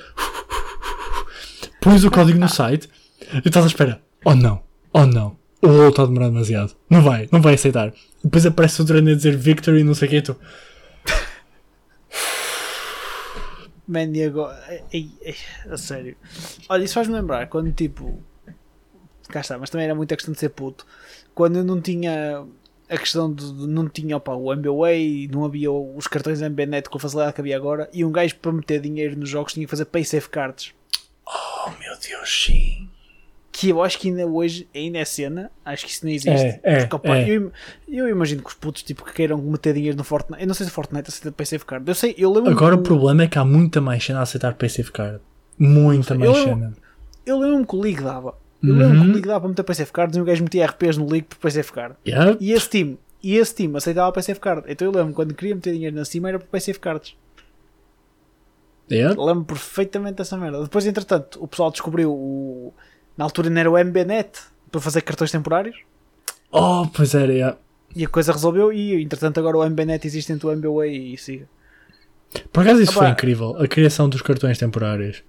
pões o código no site e estás à espera. Oh não, oh não. O WoW está a demorar demasiado. Não vai, não vai aceitar. Depois aparece o treino a dizer victory, não sei o que, tu. Man, e agora. A sério. Olha, isso faz-me lembrar quando tipo. Cá está, mas também era muita questão de ser puto. Quando eu não tinha a questão de de não tinha opa, o MBWay, não havia os cartões MBNet com a facilidade que havia agora, e um gajo para meter dinheiro nos jogos tinha que fazer pay safe cards. Oh meu Deus, sim. Que eu acho que ainda hoje ainda é cena, acho que isso não existe. É, é, Porque, opa, é. Eu, eu imagino que os putos tipo, que queiram meter dinheiro no Fortnite, eu não sei se o Fortnite aceita pay safe card. Eu sei, eu lembro Agora o que- problema é que há muita mais cena a aceitar PaySafe Card. Muita mais Eu- cena. Eu lembro-me que o League dava. Eu lembro-me que Uhum. o League dava para meter PCF cards e um gajo metia RPs no League por PCF card. Yeah. E esse time, e esse time aceitava PCF card. Então eu lembro quando queria meter dinheiro na Steam era por PCF cards. Yeah. Lembro perfeitamente dessa merda. Depois, entretanto, o pessoal descobriu o. Na altura não era o MBNet para fazer cartões temporários. Oh, pois era, yeah. E a coisa resolveu. E entretanto, agora o MBNet existe entre o MBWay e siga. Por acaso isso Opa. foi incrível. A criação dos cartões temporários.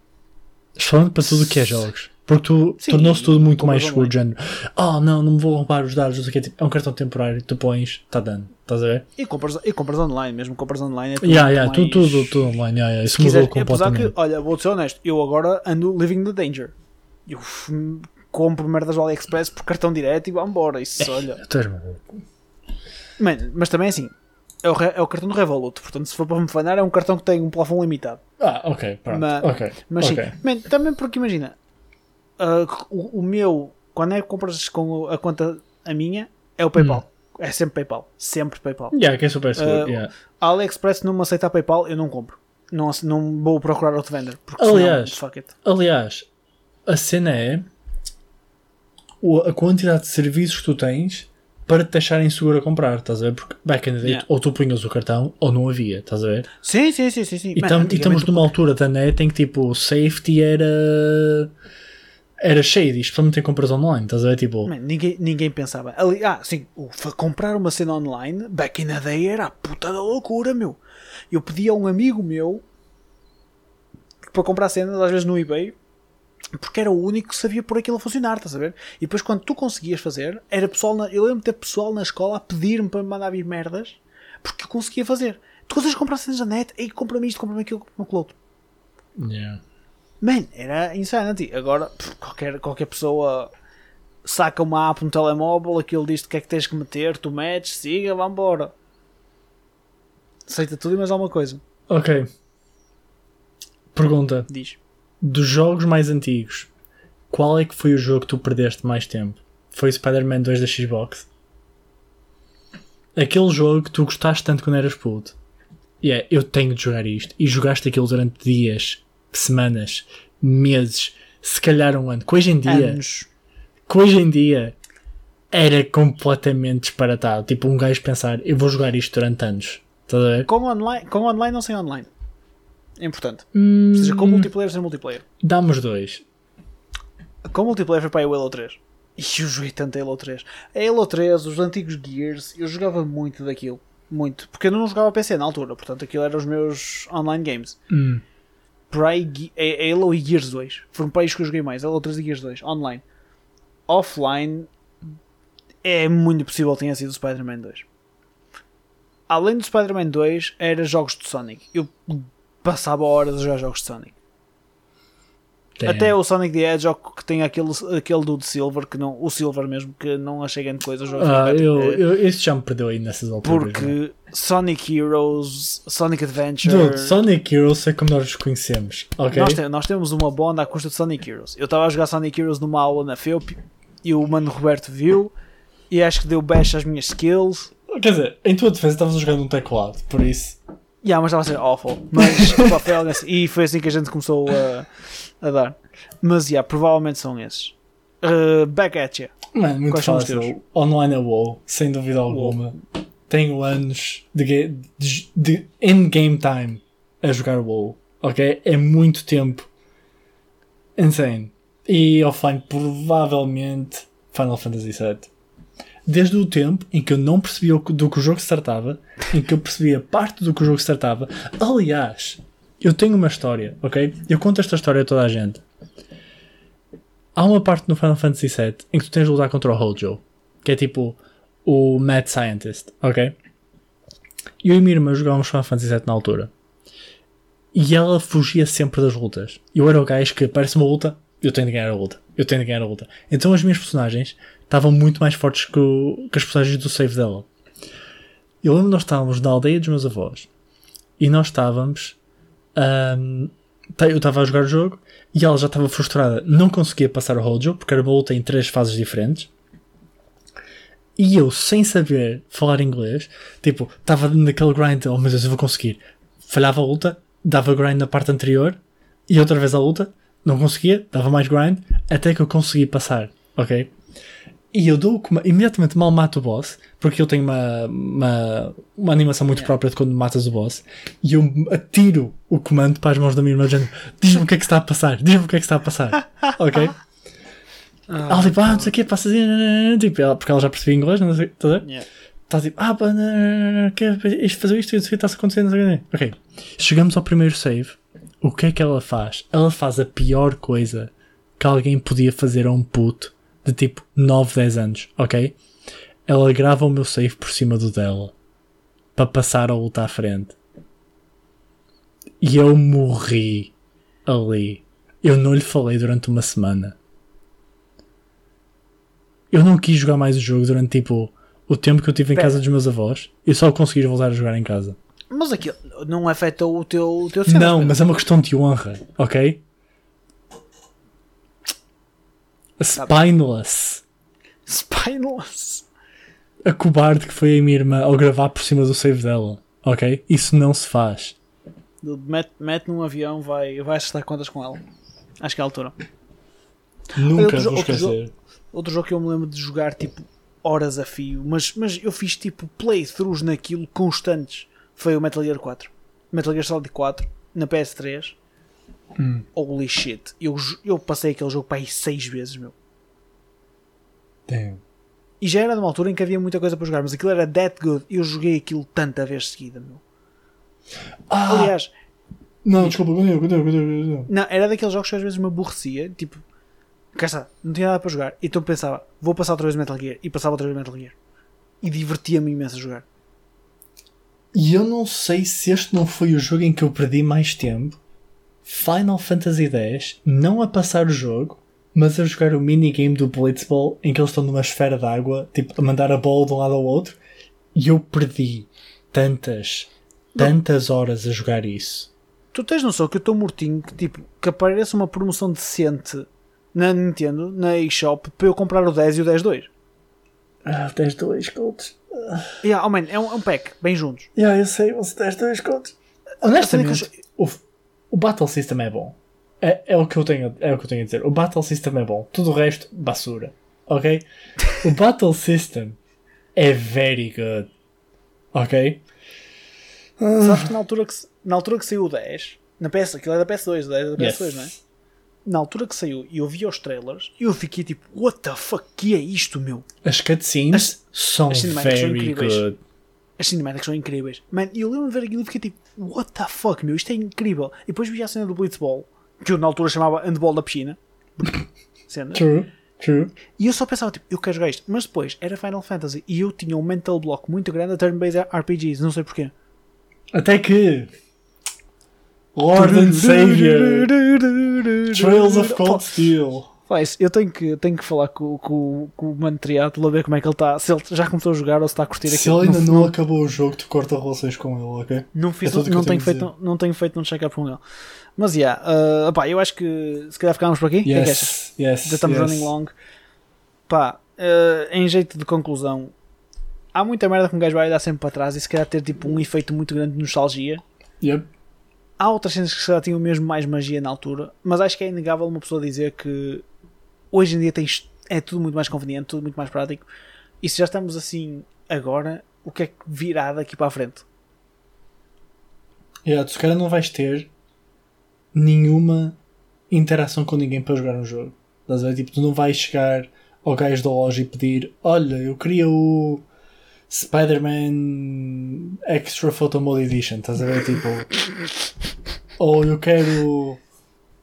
Falando para tudo o que é jogos. Porque tu tornou-se tudo muito mais seguro, género. Oh não, não me vou roubar os dados, não sei o quê. Tipo, é um cartão temporário, tu pões, está dando. Estás a ver? E compras, e compras online, mesmo compras online é tudo Yeah, yeah, mais- tudo, tudo, tudo online. Yeah, yeah. Isso Se quiser, mudou apesar completamente. que, olha, vou-te ser honesto, eu agora ando living the danger. Eu compro merdas do AliExpress por cartão direto e vambora. Isso, olha. Tu és maluco. Mano, mas também é assim, é o, é o cartão do Revolut, portanto, se for para me falhar, é um cartão que tem um plafond limitado. Ah, ok, pronto. Mas- ok. Mas ok. sim, man, também porque imagina, ah, o, o meu, quando é que compras com a conta a minha, é o PayPal. É sempre PayPal. Sempre PayPal. Yeah, que é super seguro. Uh, yeah. A AliExpress não me aceita a PayPal, eu não compro. Não, não vou procurar outro vendor. Porque Aliás, senão, fuck it. Aliás, a cena é a quantidade de serviços que tu tens para te deixarem seguro a comprar, estás a ver? Porque back in the day, Yeah. ou tu punhas o cartão ou não havia, estás a ver? Sim, sim, sim, sim. sim. E, Man, tam- e estamos numa altura da net em que tipo safety era era shady, especialmente em compras online, estás a ver? Tipo, Man, ninguém, ninguém pensava. Ali, ah, sim, o- fa- comprar uma cena online, back in the day, era a puta da loucura, meu. Eu pedia a um amigo meu para comprar cenas, às vezes no eBay, porque era o único que sabia por aquilo a funcionar, estás a ver? E depois, quando tu conseguias fazer, era pessoal. Na, eu lembro de ter pessoal na escola a pedir-me para me mandar vir merdas porque eu conseguia fazer. Tu consegues comprar cenas na net, aí compra-me isto, compra-me aquilo, compra-me aquilo outro. yeah. Man, era insanity. Agora, pff, qualquer, qualquer pessoa saca uma app no telemóvel, aquilo diz-te o que é que tens que meter, tu metes, siga, vambora. Aceita tudo e mais alguma coisa. Ok. Pergunta: Diz. dos jogos mais antigos, qual é que foi o jogo que tu perdeste mais tempo? Foi Spider-Man 2 da Xbox? Aquele jogo que tu gostaste tanto quando eras puto. E é, eu tenho de jogar isto. E jogaste aquilo durante dias, semanas, meses, se calhar um ano. Que hoje em dia, Anos. que hoje em dia era completamente disparatado. Tipo, um gajo pensar, eu vou jogar isto durante anos. Estás a ver? Com online, com online não sem online. É importante. Hum, Ou seja, com multiplayer sem multiplayer. Dá-me os dois. Com multiplayer foi para o Halo 3. E eu joguei tanto Halo 3. A Halo 3, os antigos Gears, eu jogava muito daquilo. Muito. Porque eu não jogava PC na altura, portanto aquilo eram os meus online games. Hum. Aí, Ge- é- é Halo e Gears 2. Foram para que eu joguei mais. Halo 3 e Gears 2. Online. Offline, é muito possível que tenha sido Spider-Man 2. Além do Spider-Man 2, era jogos de Sonic. Eu passava horas a jogar jogos de Sonic. Damn. Até o Sonic the Hedgehog que tem aquele, aquele do Silver, que não, o Silver mesmo, que não achei grande coisa. jogo Ah, é- eu, eu, esse já me perdeu aí nessas alturas. né? porque Sonic Heroes, Sonic Adventure. Dude, Sonic Heroes é como nós os conhecemos, ok? nós, te- nós temos uma bonda à custa de Sonic Heroes. Eu estava a jogar Sonic Heroes numa aula na FEUP e o mano Roberto viu e acho que deu bash às minhas skills. Quer dizer, em tua defesa estavas a jogar num teclado, por isso. Yeah, mas estava a ser awful. Mas pá, foi algo assim. E foi assim que a gente começou a, a dar. Mas yeah, provavelmente são esses. Uh, back at you. Mano, muito Quais fácil. Online a WoW, sem dúvida alguma. Tenho anos de, de, de in-game time a jogar WoW, ok? É muito tempo. Insane. E offline, provavelmente, Final Fantasy VII. Desde o tempo em que eu não percebia do que o jogo se tratava, em que eu percebia parte do que o jogo se tratava. Aliás, eu tenho uma história, ok? Eu conto esta história a toda a gente. Há uma parte no Final Fantasy VII em que tu tens de lutar contra o Hojo, que é tipo o Mad Scientist, ok? Eu e minha irmã jogávamos Final Fantasy VII na altura. E ela fugia sempre das lutas. Eu era o gajo que aparece uma luta, eu tenho de ganhar a luta. Eu tenho de ganhar a luta. Então as minhas personagens estavam muito mais fortes que, o- que as personagens do save dela. Eu lembro nós estávamos na aldeia dos meus avós. E nós estávamos. Ahm, tá- eu estava a jogar o jogo e ela já estava frustrada. Não conseguia passar o Hojo porque era uma luta em três fases diferentes. E eu, sem saber falar inglês, tipo, estava naquele grind, oh meu Deus, eu vou conseguir. Falhava a luta, dava grind na parte anterior, e outra vez a luta, não conseguia, dava mais grind, até que eu consegui passar, ok? E eu dou o comando, imediatamente mal mato o boss, porque eu tenho uma, uma, uma animação muito Yeah. própria de quando matas o boss, e eu atiro o comando para as mãos da minha irmã, dizendo: Diz-me o que é que está a passar, diz-me o que é que está a passar, ok? Ela tipo, ah, não sei o que, passa assim, tipo, ela, porque ela já percebia inglês, não sei, tá a ver? Yeah. Está tipo, ah, pá, não, não, não, quer isto, fazer isto, isto está-se acontecendo, não sei o que. Ok, chegamos ao primeiro save, o que é que ela faz? Ela faz a pior coisa que alguém podia fazer a um puto de tipo 9, 10 anos, ok? Ela grava o meu save por cima do dela para passar a luta à frente. E eu morri ali. Eu não lhe falei durante uma semana. Eu não quis jogar mais o jogo durante tipo o tempo que eu tive em Pera. casa dos meus avós. Eu só consegui voltar a jogar em casa. Mas aquilo não afeta o teu, o teu cena, Não, mas é uma questão de honra, ok? Tá Spineless. Spineless. A cobarde que foi a minha irmã ao gravar por cima do save dela, ok? Isso não se faz. Mete, mete num avião, vai, vai estar contas com ela. Acho que é a altura. Nunca Outro vou outro esquecer. Outro jogo que eu me lembro de jogar tipo horas a fio, mas, mas eu fiz tipo playthroughs naquilo constantes. Foi o Metal Gear 4. Metal Gear Solid 4 na PS3. Hum. Holy shit. Eu, eu passei aquele jogo para aí 6 vezes, meu. Damn. E já era numa altura em que havia muita coisa para jogar, mas aquilo era that good. Eu joguei aquilo tanta vez seguida, meu. Ah, Aliás, não, desculpa, continua, continua, continua. não, era daqueles jogos que às vezes me aborrecia. Tipo, cá está, não tinha nada para jogar. Então pensava, vou passar outra vez Metal Gear. E passava outra vez Metal Gear. E divertia-me imenso a jogar. E eu não sei se este não foi o jogo em que eu perdi mais tempo. Final Fantasy X, não a passar o jogo, mas a jogar o minigame do Blitzball em que eles estão numa esfera de água, tipo, a mandar a bola de um lado ao outro. E eu perdi tantas, tantas horas a jogar isso. Tu tens noção que eu estou mortinho que tipo que apareça uma promoção decente na Nintendo, na eShop, para eu comprar o 10 e o 10 2. Ah, tens dois contos. Yeah, oh man, é, um, é um pack, bem juntos. Yeah, eu sei, você tens dois contos. Honestamente, o, Battle System é bom. É, é, o que eu tenho, é o que eu tenho a dizer. O Battle System é bom. Tudo o resto, basura. Ok? O Battle System é very good. Ok? Sabes que na altura que, na altura que saiu o 10, na PS, aquilo é da PS2, o 10 é da PS2, não é? Na altura que saiu e eu vi os trailers, eu fiquei tipo, what the fuck, que é isto, meu? As cutscenes são as cinemáticas são very incríveis. good. As cinemáticas são incríveis. Man, e eu lembro de ver aquilo e fiquei tipo, what the fuck, meu, isto é incrível. E depois vi a cena do Blitzball, que eu na altura chamava handball da piscina. True, true. E eu só pensava, tipo, eu quero jogar isto. Mas depois era Final Fantasy e eu tinha um mental block muito grande a turn-based RPGs, não sei porquê. Até que. Lord and Savior. Trails of Cold Steel. Faz, eu tenho que, tenho que falar com, com, com o Mano Triato para ver como é que ele está. Se ele já começou a jogar ou se está a curtir Se aquilo. ele ainda não, não acabou o jogo, tu corta relações com ele, ok? não, fiz, é que eu não, tenho tenho a feito, não tenho feito um check-up com ele. Mas, yeah, uh, opá, eu acho que se calhar ficámos por aqui. O que é que? Yes, yes. Já estamos yes. running long. Pá, uh, em jeito de conclusão, há muita merda que um gajo vai dar sempre para trás e se calhar ter tipo um efeito muito grande de nostalgia. Yep. Há outras cenas que se calhar tinham mesmo mais magia na altura, mas acho que é inegável uma pessoa dizer que hoje em dia tens, é tudo muito mais conveniente, tudo muito mais prático. E se já estamos assim agora, o que é que virá daqui para a frente? Yeah, tu se calhar não vais ter nenhuma interação com ninguém para jogar um jogo. Estás a ver? Tipo, tu não vais chegar ao gajo da loja e pedir: Olha, eu queria o Spider-Man Extra Photo Mode Edition. Estás a ver? Tipo, ou eu quero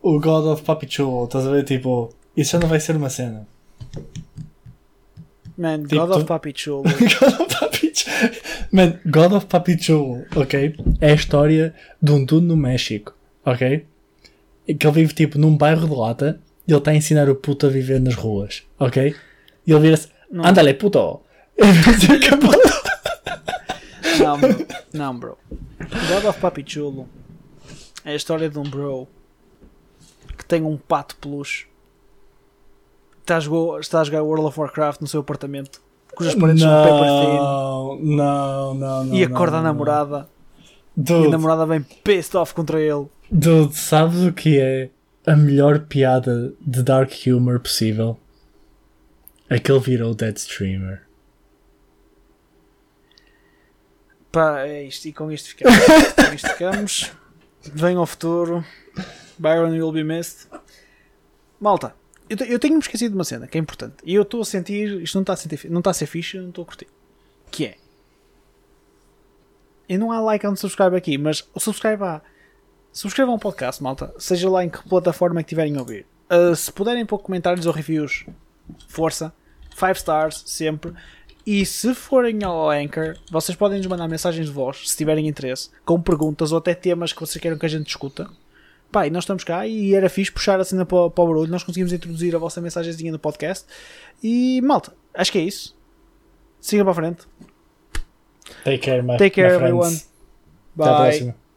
o God of Papi Chulo. Estás a ver? Tipo, isso já não vai ser uma cena. Man, Tipo, God of tu- Papi Chulo. God of Papi Chulo. Man, God of Papi Chulo, ok? É a história de um dude no México, ok? Que ele vive tipo num bairro de lata e ele está a ensinar o puto a viver nas ruas, ok? E ele vira-se, andale puto! Não, bro. Não, bro. God of Papi Chulo é a história de um bro que tem um pato peluche. Está a, jogar, está a jogar World of Warcraft no seu apartamento, cujas paredes são paper thin, não, não, não, não. e acorda não, a não. namorada. E a Dude, namorada vem pissed off contra ele. dude, sabes o que é a melhor piada de dark humor possível? É que ele virou dead streamer. Pá, é isto. E com isto ficamos. com isto ficamos. Vem ao futuro. Byron will be missed. Malta, eu, eu tenho-me esquecido de uma cena que é importante. E eu estou a sentir. Isto não está a, sentir, não está a ser fixe, não estou a curtir. Que é. E não há like and subscribe aqui, mas subscribe há. subscrevam o podcast, malta. Seja lá em que plataforma que tiverem a ouvir. Uh, se puderem pôr comentários ou reviews, força. 5 stars, sempre. E se forem ao Anchor, vocês podem nos mandar mensagens de voz, se tiverem interesse, com perguntas ou até temas que vocês queiram que a gente discuta. Pá, e nós estamos cá e era fixe puxar a cena para, para o barulho. Nós conseguimos introduzir a vossa mensagenzinha no podcast. E malta, acho que é isso. Siga para a frente. Take care, my, Take care, my friends. everyone. Até à Bye. próxima.